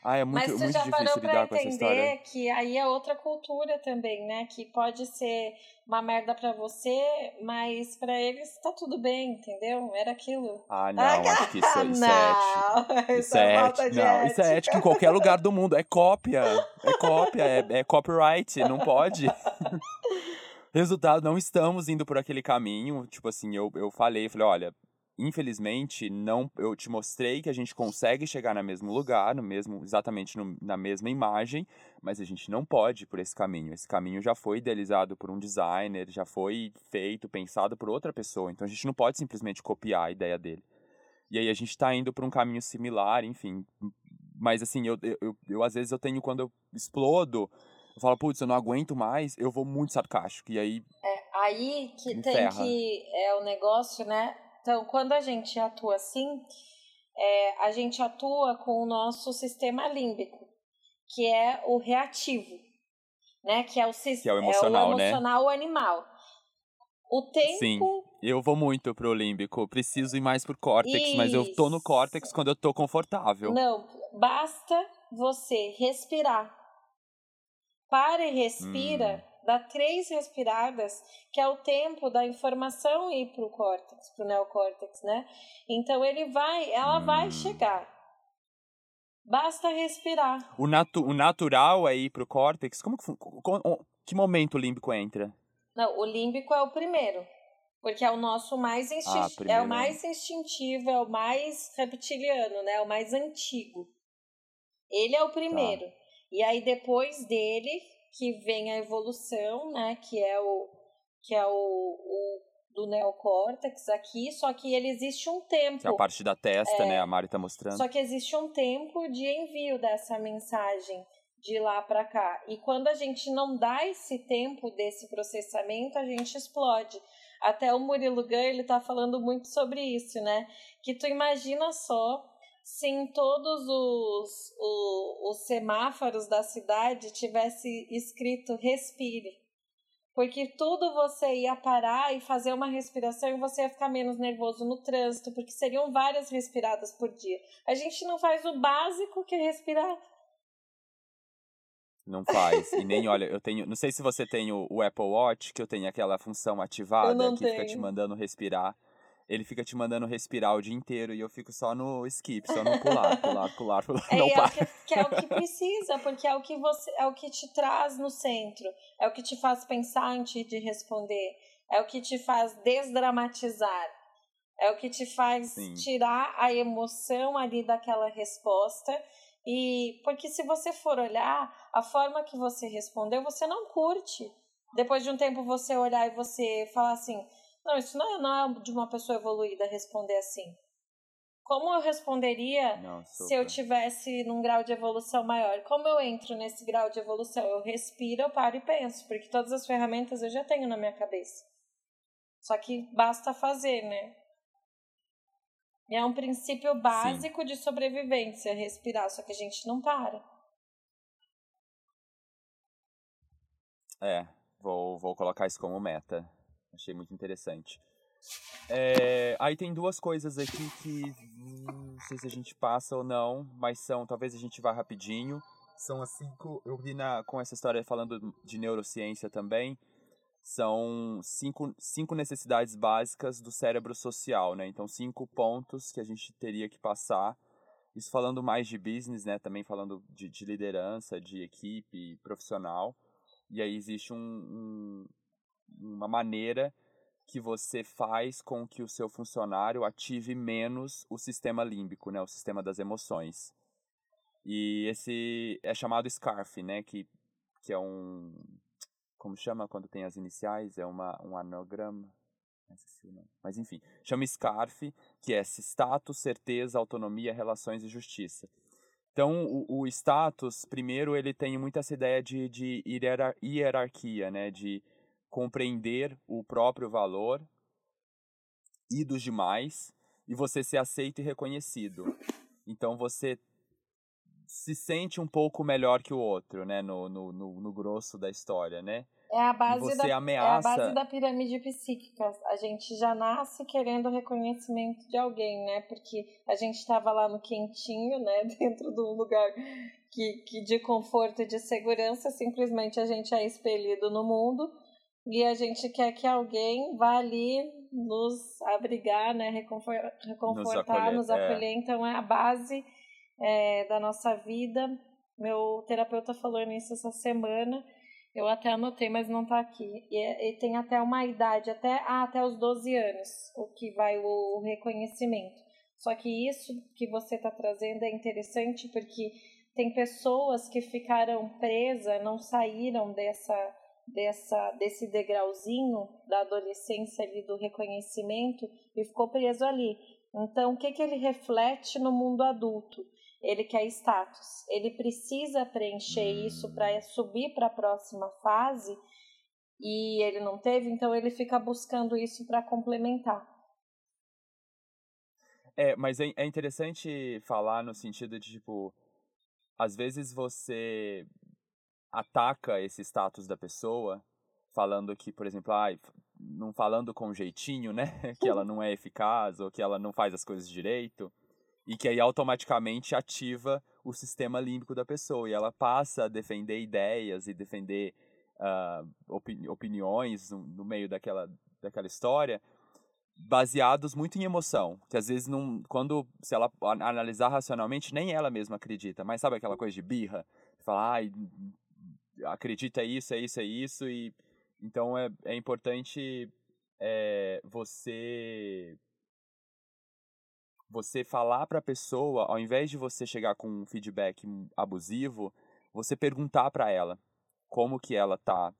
[SPEAKER 1] ah, é muito,
[SPEAKER 2] Mas você
[SPEAKER 1] muito
[SPEAKER 2] já parou
[SPEAKER 1] história.
[SPEAKER 2] entender que aí é outra cultura também, né? Que pode ser uma merda pra você, mas pra eles tá tudo bem, entendeu? Era aquilo.
[SPEAKER 1] Ah, não, ah, acho que isso, [laughs] [laughs] isso é ético. Isso, é, é ético. Não, isso é ético em qualquer lugar do mundo. É cópia. É cópia, é, é copyright, não pode. [laughs] Resultado, não estamos indo por aquele caminho. Tipo assim, eu, eu falei, falei, olha, infelizmente, não, eu te mostrei que a gente consegue chegar no mesmo lugar, no mesmo, exatamente no, na mesma imagem, mas a gente não pode ir por esse caminho. Esse caminho já foi idealizado por um designer, já foi feito, pensado por outra pessoa. Então a gente não pode simplesmente copiar a ideia dele. E aí a gente está indo por um caminho similar, enfim. Mas assim, eu, eu, eu, eu às vezes eu tenho, quando eu explodo, eu falo, putz, eu não aguento mais, eu vou muito sarcástico. E aí.
[SPEAKER 2] É, aí que tem ferra. que. É o negócio, né? Então, quando a gente atua assim, é, a gente atua com o nosso sistema límbico, que é o reativo, né? Que é o, que é o emocional, é o emocional né? animal. O tempo.
[SPEAKER 1] Sim. Eu vou muito pro límbico. Preciso ir mais pro córtex, Isso. mas eu tô no córtex quando eu tô confortável.
[SPEAKER 2] Não, basta você respirar. Para e respira. Hum dá três respiradas, que é o tempo da informação ir para o córtex, para o neocórtex, né? Então ele vai, ela hum. vai chegar. Basta respirar.
[SPEAKER 1] O, natu o natural é ir para o córtex? Como que, como, que momento o límbico entra?
[SPEAKER 2] Não, o límbico é o primeiro. Porque é o nosso mais instintivo, ah, é o mais instintivo, é o mais reptiliano, né? É o mais antigo. Ele é o primeiro. Tá. E aí depois dele que vem a evolução, né, que é o que é o, o do neocórtex aqui, só que ele existe um tempo. Que
[SPEAKER 1] é a parte da testa, é, né, a Mari tá mostrando.
[SPEAKER 2] Só que existe um tempo de envio dessa mensagem de lá para cá. E quando a gente não dá esse tempo desse processamento, a gente explode. Até o Murilo Gun, ele tá falando muito sobre isso, né? Que tu imagina só se em todos os, os, os semáforos da cidade tivesse escrito respire. Porque tudo você ia parar e fazer uma respiração e você ia ficar menos nervoso no trânsito, porque seriam várias respiradas por dia. A gente não faz o básico que é respirar.
[SPEAKER 1] Não faz. E nem, olha, eu tenho. Não sei se você tem o, o Apple Watch, que eu tenho aquela função ativada que tenho. fica te mandando respirar ele fica te mandando respirar o dia inteiro e eu fico só no skip, só no pular, [laughs] pular, pular, pular. É, não
[SPEAKER 2] é, o que, que, é o que precisa, porque é o que você é o que te traz no centro, é o que te faz pensar antes de responder, é o que te faz desdramatizar, é o que te faz Sim. tirar a emoção ali daquela resposta. E porque se você for olhar a forma que você respondeu, você não curte. Depois de um tempo você olhar e você falar assim, não, isso não é, não é de uma pessoa evoluída responder assim. Como eu responderia não, se eu tivesse num grau de evolução maior? Como eu entro nesse grau de evolução? Eu respiro, eu paro e penso, porque todas as ferramentas eu já tenho na minha cabeça. Só que basta fazer, né? E é um princípio básico Sim. de sobrevivência, respirar, só que a gente não para.
[SPEAKER 1] É, vou, vou colocar isso como meta. Achei muito interessante. É, aí tem duas coisas aqui que não sei se a gente passa ou não, mas são, talvez a gente vá rapidinho. São as cinco, eu vi na, com essa história falando de neurociência também, são cinco, cinco necessidades básicas do cérebro social, né? Então, cinco pontos que a gente teria que passar. Isso falando mais de business, né? Também falando de, de liderança, de equipe profissional. E aí existe um, um uma maneira que você faz com que o seu funcionário ative menos o sistema límbico, né, o sistema das emoções. E esse é chamado SCARF, né, que, que é um como chama quando tem as iniciais, é uma um anagrama. Mas enfim, chama SCARF, que é status, certeza, autonomia, relações e justiça. Então, o, o status, primeiro, ele tem muito essa ideia de, de hierarquia, né? De compreender o próprio valor e dos demais e você ser aceito e reconhecido. Então você se sente um pouco melhor que o outro, né? No, no, no, no grosso da história, né?
[SPEAKER 2] É a, base da, ameaça... é a base da pirâmide psíquica. A gente já nasce querendo reconhecimento de alguém, né? Porque a gente estava lá no quentinho, né? [laughs] Dentro de um lugar que, que de conforto e de segurança, simplesmente a gente é expelido no mundo e a gente quer que alguém vá ali nos abrigar, né, reconfortar, nos acolher. Nos acolher. É. Então é a base é, da nossa vida. Meu terapeuta falou nisso essa semana Eu até anotei, mas não está aqui. E, é, e, tem até uma idade, até, ah, até os 12 anos, o que vai o, o reconhecimento. Só que isso que você está trazendo é interessante porque tem pessoas que ficaram presas, não saíram dessa, dessa, desse degrauzinho da adolescência ali do reconhecimento e ficou preso ali. Então, o que, que ele reflete no mundo adulto? Ele quer status. Ele precisa preencher isso para subir para a próxima fase e ele não teve, então ele fica buscando isso para complementar.
[SPEAKER 1] É, mas é, é interessante falar no sentido de, tipo, às vezes você ataca esse status da pessoa, falando que, por exemplo, ah, não falando com jeitinho, né? [laughs] que ela não é eficaz ou que ela não faz as coisas direito e que aí automaticamente ativa o sistema límbico da pessoa e ela passa a defender ideias e defender uh, opini opiniões no, no, meio daquela, daquela história baseados muito em emoção, que às vezes não, quando se ela analisar racionalmente nem ela mesma acredita, mas sabe aquela coisa de birra, falar, ai, acredita isso, é isso, é isso e então é, é importante é, você você falar para a pessoa, ao invés de você chegar com um feedback abusivo, você perguntar para ela como que ela tá,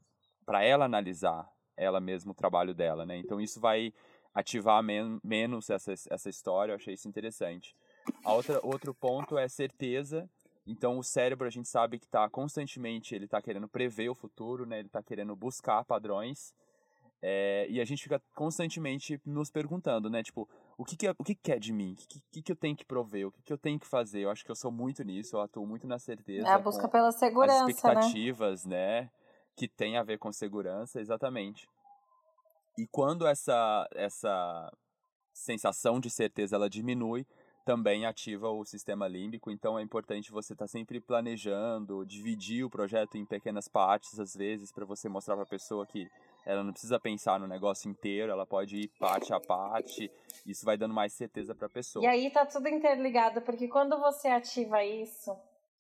[SPEAKER 1] para ela analisar ela mesma o trabalho dela, né? Então isso vai ativar men menos essa, essa história, eu achei isso interessante. A outra, outro ponto é certeza. Então o cérebro a gente sabe que está constantemente, ele está querendo prever o futuro, né? Ele está querendo buscar padrões. É, e a gente fica constantemente nos perguntando, né? Tipo, o que, que, é, o que, que é de mim? O que, que, que eu tenho que prover? O que, que eu tenho que fazer? Eu acho que eu sou muito nisso, eu atuo muito na certeza.
[SPEAKER 2] É a busca pela segurança,
[SPEAKER 1] as né? expectativas, né? né? Que tem a ver com segurança, exatamente. E quando essa, essa sensação de certeza ela diminui, também ativa o sistema límbico, então é importante você estar tá sempre planejando, dividir o projeto em pequenas partes, às vezes, para você mostrar para a pessoa que ela não precisa pensar no negócio inteiro, ela pode ir parte a parte, isso vai dando mais certeza para a pessoa.
[SPEAKER 2] E aí tá tudo interligado, porque quando você ativa isso,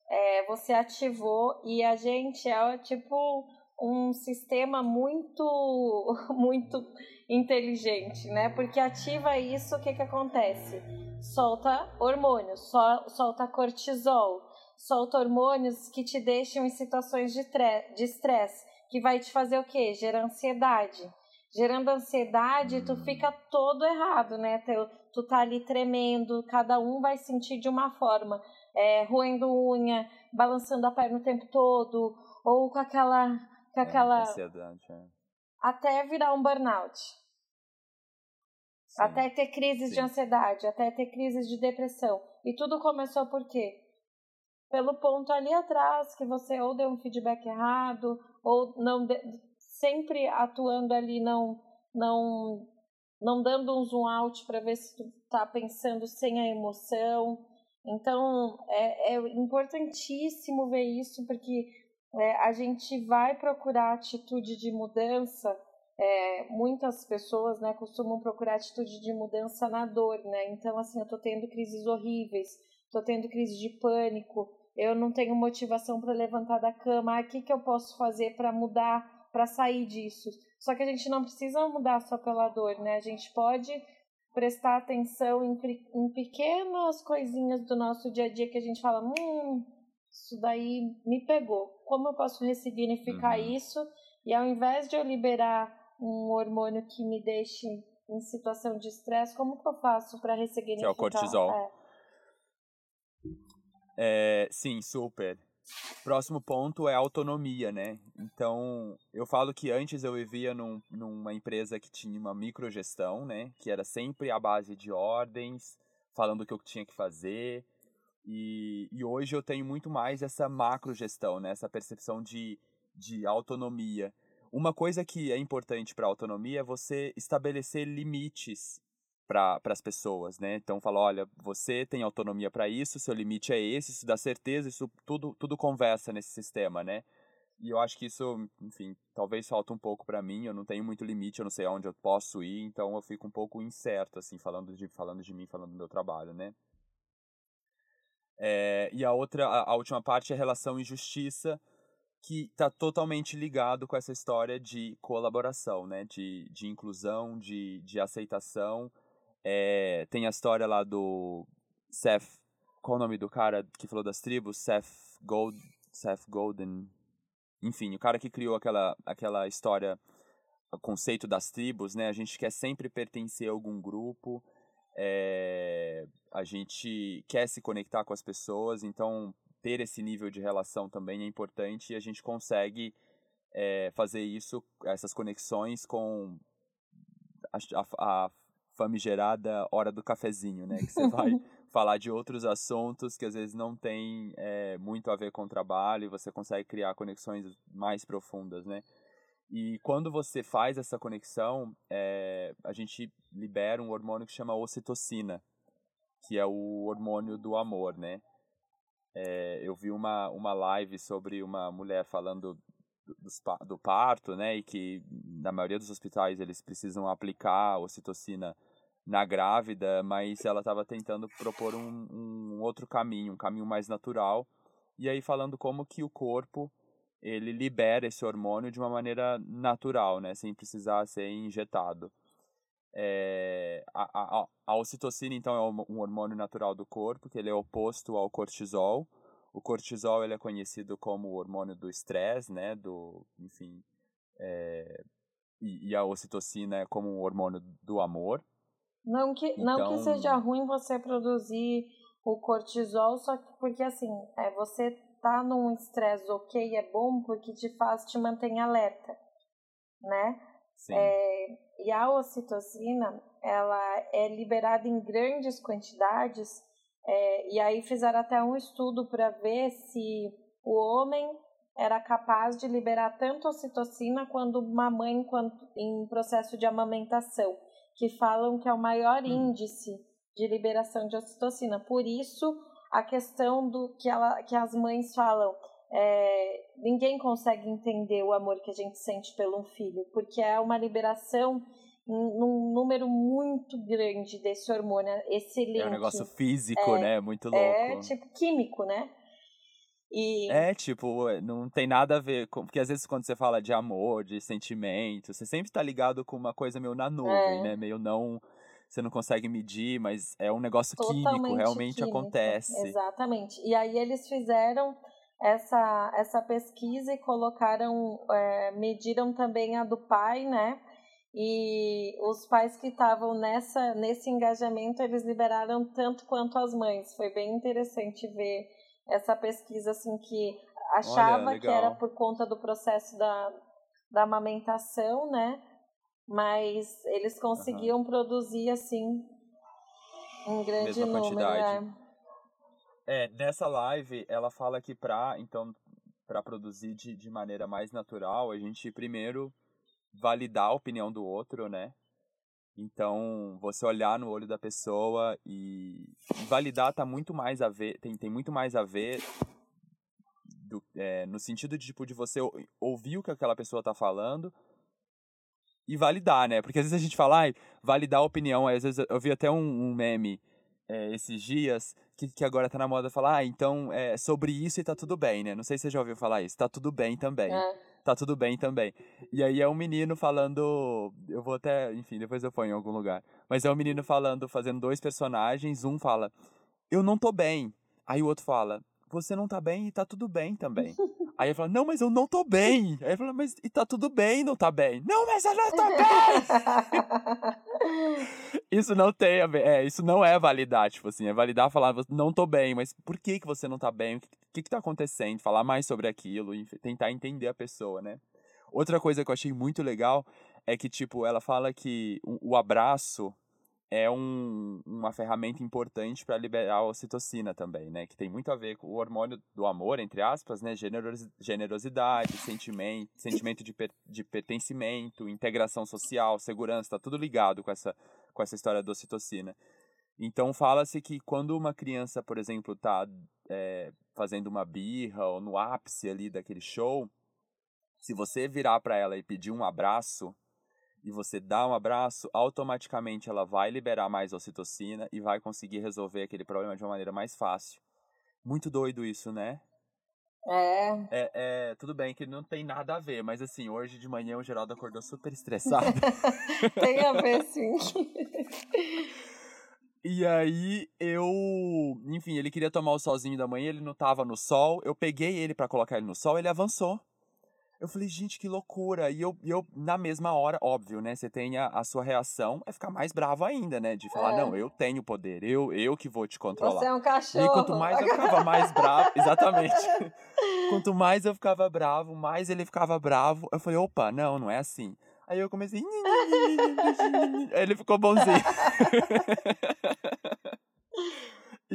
[SPEAKER 2] é, você ativou e a gente é tipo um sistema muito, [laughs] muito inteligente, né? Porque ativa isso, o que que acontece? solta hormônios, sol, solta cortisol, solta hormônios que te deixam em situações de estresse, que vai te fazer o quê? Gerar ansiedade. Gerando ansiedade, tu fica todo errado, né? Tu, tu tá ali tremendo, cada um vai sentir de uma forma, é, roendo unha, balançando a perna o tempo todo, ou com aquela. Com é, aquela
[SPEAKER 1] ansiedade, é.
[SPEAKER 2] Até virar um burnout. Sim. Até ter crises Sim. de ansiedade, até ter crises de depressão. E tudo começou por quê? Pelo ponto ali atrás que você ou deu um feedback errado, ou não de... sempre atuando ali não não não dando um zoom out para ver se tu tá pensando sem a emoção. Então é, é importantíssimo ver isso porque é, a gente vai procurar atitude de mudança é, muitas pessoas né, costumam procurar atitude de mudança na dor, né? Então, assim, eu tô tendo crises horríveis, tô tendo crise de pânico, eu não tenho motivação para levantar da cama, o que, que eu posso fazer para mudar, para sair disso? Só que a gente não precisa mudar só pela dor, né? A gente pode prestar atenção em, em pequenas coisinhas do nosso dia a dia que a gente fala, hum, isso daí me pegou. Como eu posso ressignificar uhum. isso? E ao invés de eu liberar um hormônio que me deixe em situação de estresse, como que eu faço para ressignificar? Que é
[SPEAKER 1] o cortisol. É. É, sim, super. Próximo ponto é autonomia, né? Então, eu falo que antes eu vivia num, numa empresa que tinha uma microgestão, né? Que era sempre a base de ordens, falando o que eu tinha que fazer. E, e hoje eu tenho muito mais essa macrogestão, né? Essa percepção de, de autonomia. Uma coisa que é importante para a autonomia é você estabelecer limites para as pessoas, né? Então fala, olha, você tem autonomia para isso, seu limite é esse, isso dá certeza, isso tudo tudo conversa nesse sistema, né? E eu acho que isso, enfim, talvez falta um pouco para mim, eu não tenho muito limite, eu não sei aonde eu posso ir, então eu fico um pouco incerto assim, falando de falando de mim, falando do meu trabalho, né? É, e a outra, a, a última parte é relação e justiça que está totalmente ligado com essa história de colaboração, né? De, de inclusão, de, de aceitação. É, tem a história lá do Seth, qual o nome do cara que falou das tribos? Seth, Gold, Seth Golden. Enfim, o cara que criou aquela, aquela história, o conceito das tribos, né? A gente quer sempre pertencer a algum grupo, é, a gente quer se conectar com as pessoas, então ter esse nível de relação também é importante e a gente consegue é, fazer isso, essas conexões com a, a, a famigerada hora do cafezinho, né? Que você vai [laughs] falar de outros assuntos que às vezes não tem é, muito a ver com o trabalho e você consegue criar conexões mais profundas, né? E quando você faz essa conexão, é, a gente libera um hormônio que chama ocitocina, que é o hormônio do amor, né? É, eu vi uma, uma live sobre uma mulher falando do, do, parto, né? E que na maioria dos hospitais eles precisam aplicar ocitocina na grávida, mas ela estava tentando propor um, um outro caminho, um caminho mais natural. E aí falando como que o corpo ele libera esse hormônio de uma maneira natural, né? Sem precisar ser injetado. É, a, a, a ocitocina, então, é um hormônio natural do corpo, que ele é oposto ao cortisol. O cortisol ele é conhecido como o hormônio do estresse, né? Do, enfim, é, e, e, a ocitocina é como um hormônio do amor.
[SPEAKER 2] Não que, então... não que então seja ruim você produzir o cortisol, só que porque assim, é, você tá num estresse ok, é bom porque te faz, te mantém alerta, né? Sim. É, e a ocitocina, ela é liberada em grandes quantidades, é, e aí fizeram até um estudo para ver se o homem era capaz de liberar tanto ocitocina quanto uma mãe quanto em processo de amamentação, que falam que é o maior hum. índice de liberação de ocitocina. Por isso, a questão do que, ela, que as mães falam, é, ninguém consegue entender o amor que a gente sente pelo filho, porque é uma liberação num número muito grande desse hormônio, esse link.
[SPEAKER 1] É um negócio físico, é, né? Muito louco. É
[SPEAKER 2] tipo químico, né?
[SPEAKER 1] E... É, tipo, não tem nada a ver com. Porque às vezes quando você fala de amor, de sentimento, você sempre tá ligado com uma coisa meio na nuvem, é. né? Meio não. Você não consegue medir, mas é um negócio Totalmente químico, realmente químico. acontece.
[SPEAKER 2] Exatamente. E aí eles fizeram essa, essa pesquisa e colocaram, é, mediram também a do pai, né? E os pais que estavam nessa nesse engajamento, eles liberaram tanto quanto as mães. Foi bem interessante ver essa pesquisa assim que achava Olha, que era por conta do processo da, da amamentação, né? Mas eles conseguiam uhum. produzir assim um grande Mesma número. Quantidade. Né?
[SPEAKER 1] É, nessa live ela fala que para então para produzir de, de maneira mais natural, a gente primeiro validar a opinião do outro, né? Então, você olhar no olho da pessoa e, validar tá muito mais a ver, tem, tem muito mais a ver do, é, no sentido de, tipo, de você ouvir o que aquela pessoa tá falando e validar, né? Porque às vezes a gente fala, ah, validar a opinião, às vezes eu vi até um, um meme é, esses dias, que, que agora tá na moda falar, ah, então é sobre isso e tá tudo bem, né? Não sei se você já ouviu falar isso, tá tudo bem também. É. Tá tudo bem também. E aí é um menino falando. Eu vou até. Enfim, depois eu ponho em algum lugar. Mas é um menino falando, fazendo dois personagens. Um fala, eu não tô bem. Aí o outro fala, você não tá bem e tá tudo bem também. [laughs] Aí ele fala, não, mas eu não tô bem. Aí ele fala, mas e tá tudo bem, não tá bem. Não, mas eu não tô bem! [laughs] isso não tem a ver, é, isso não é validar, tipo assim, é validar falar, não tô bem, mas por que que você não tá bem? O que, que que tá acontecendo? Falar mais sobre aquilo, tentar entender a pessoa, né? Outra coisa que eu achei muito legal é que, tipo, ela fala que o abraço é um, uma ferramenta importante para liberar a ocitocina também, né? Que tem muito a ver com o hormônio do amor, entre aspas, né? Generosidade, sentimento, sentimento de, per, de pertencimento, integração social, segurança, tá tudo ligado com essa, com essa história da ocitocina. Então fala-se que quando uma criança, por exemplo, está é, fazendo uma birra ou no ápice ali daquele show, se você virar para ela e pedir um abraço, e você dá um abraço, automaticamente ela vai liberar mais ocitocina e vai conseguir resolver aquele problema de uma maneira mais fácil. Muito doido isso, né?
[SPEAKER 2] É.
[SPEAKER 1] é. É, Tudo bem que não tem nada a ver, mas assim, hoje de manhã o Geraldo acordou super estressado. [laughs]
[SPEAKER 2] tem a ver, sim. [laughs]
[SPEAKER 1] E aí eu, enfim, ele queria tomar o solzinho da manhã, ele não tava no sol. Eu peguei ele para colocar ele no sol, ele avançou. Eu falei, gente, que loucura. E eu, eu na mesma hora, óbvio, né? Você tem a, a sua reação, é ficar mais bravo ainda, né? De falar, é. não, eu tenho poder, eu, eu que vou te controlar.
[SPEAKER 2] Você é um cachorro.
[SPEAKER 1] E quanto mais eu ficava mais bravo, [laughs] exatamente. quanto mais eu ficava bravo, mais ele ficava bravo. Eu falei, opa, não, não é assim. Aí eu comecei. Aí ele ficou bonzinho. [laughs]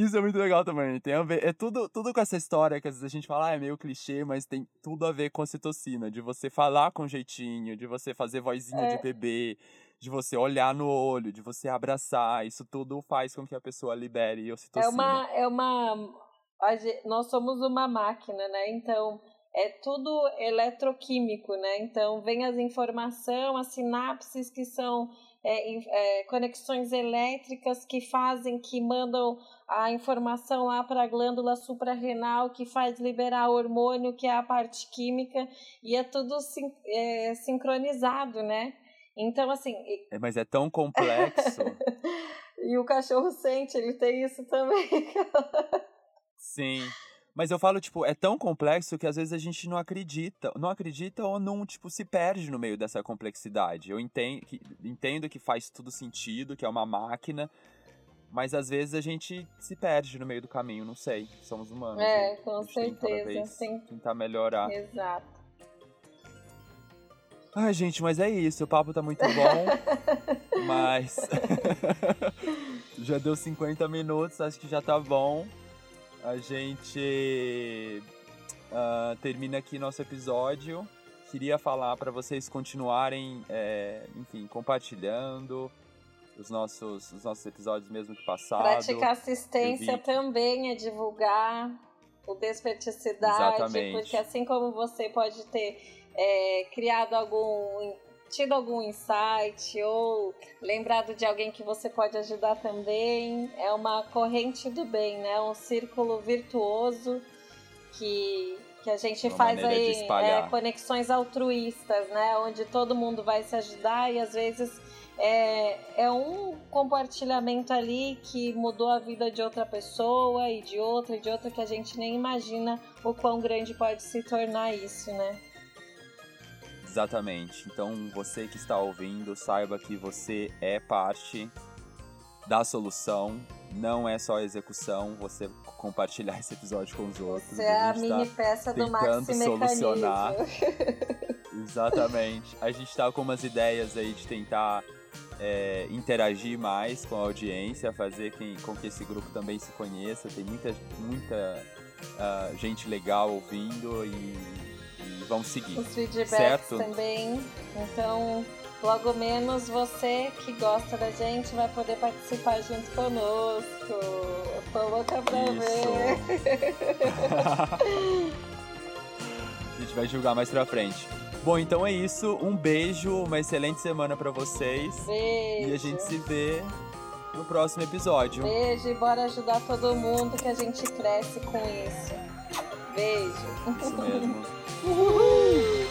[SPEAKER 1] Isso é muito legal também. Tem a ver. É tudo, tudo com essa história que às vezes a gente fala, ah, é meio clichê, mas tem tudo a ver com a citocina. De você falar com jeitinho, de você fazer vozinha é. de bebê, de você olhar no olho, de você abraçar. Isso tudo faz com que a pessoa libere ocitocina.
[SPEAKER 2] É uma. É uma... Nós somos uma máquina, né? Então é tudo eletroquímico, né? Então, vem as informações, as sinapses que são é, é, conexões elétricas que fazem, que mandam a informação lá para a glândula suprarrenal, que faz liberar hormônio, que é a parte química, e é tudo sin é, sincronizado, né? Então, assim.
[SPEAKER 1] É, mas é tão complexo. [laughs]
[SPEAKER 2] e o cachorro sente, ele tem isso também. [laughs]
[SPEAKER 1] Sim. Mas eu falo, tipo, é tão complexo que às vezes a gente não acredita. Não acredita ou não, tipo, se perde no meio dessa complexidade. Eu entendo que, entendo que faz tudo sentido, que é uma máquina. Mas às vezes a gente se perde no meio do caminho, não sei. Somos humanos.
[SPEAKER 2] É, com certeza.
[SPEAKER 1] Tem que tentar melhorar.
[SPEAKER 2] Exato.
[SPEAKER 1] Ai, gente, mas é isso. O papo tá muito bom. [laughs] mas. [laughs] já deu 50 minutos, acho que já tá bom a gente uh, termina aqui nosso episódio. Queria falar para vocês continuarem, é, enfim, compartilhando os nossos, os nossos episódios mesmo que passaram.
[SPEAKER 2] Praticar assistência também é divulgar o Desperticidade, Exatamente. porque assim como você pode ter é, criado algum tido algum insight ou lembrado de alguém que você pode ajudar também. É uma corrente do bem, né? Um círculo virtuoso que, que a gente uma faz aí é, conexões altruístas, né? Onde todo mundo vai se ajudar e às vezes é, é um compartilhamento ali que mudou a vida de outra pessoa e de outra e de outra que a gente nem imagina o quão grande pode se tornar isso, né?
[SPEAKER 1] Exatamente. Então, você que está ouvindo, saiba que você é parte da solução. Não é só execução, você compartilhar esse episódio com os outros.
[SPEAKER 2] Você é a tá mini peça do Maxi solucionar. [laughs]
[SPEAKER 1] Exatamente. A gente está com umas ideias aí de tentar é, interagir mais com a audiência, fazer quem, com que esse grupo também se conheça. Tem muita, muita uh, gente legal ouvindo e vão seguir.
[SPEAKER 2] Os feedbacks
[SPEAKER 1] certo?
[SPEAKER 2] também. Então, logo menos você que gosta da gente vai poder participar junto conosco. Eu tô louca pra Isso. ver. [laughs]
[SPEAKER 1] a gente vai julgar mais pra frente. Bom, então é isso. Um beijo, uma excelente semana para vocês.
[SPEAKER 2] Beijo.
[SPEAKER 1] E a gente se vê no próximo episódio.
[SPEAKER 2] Beijo e bora ajudar todo mundo que a gente cresce com isso. Beijo.
[SPEAKER 1] Isso mesmo. [laughs] Uhul.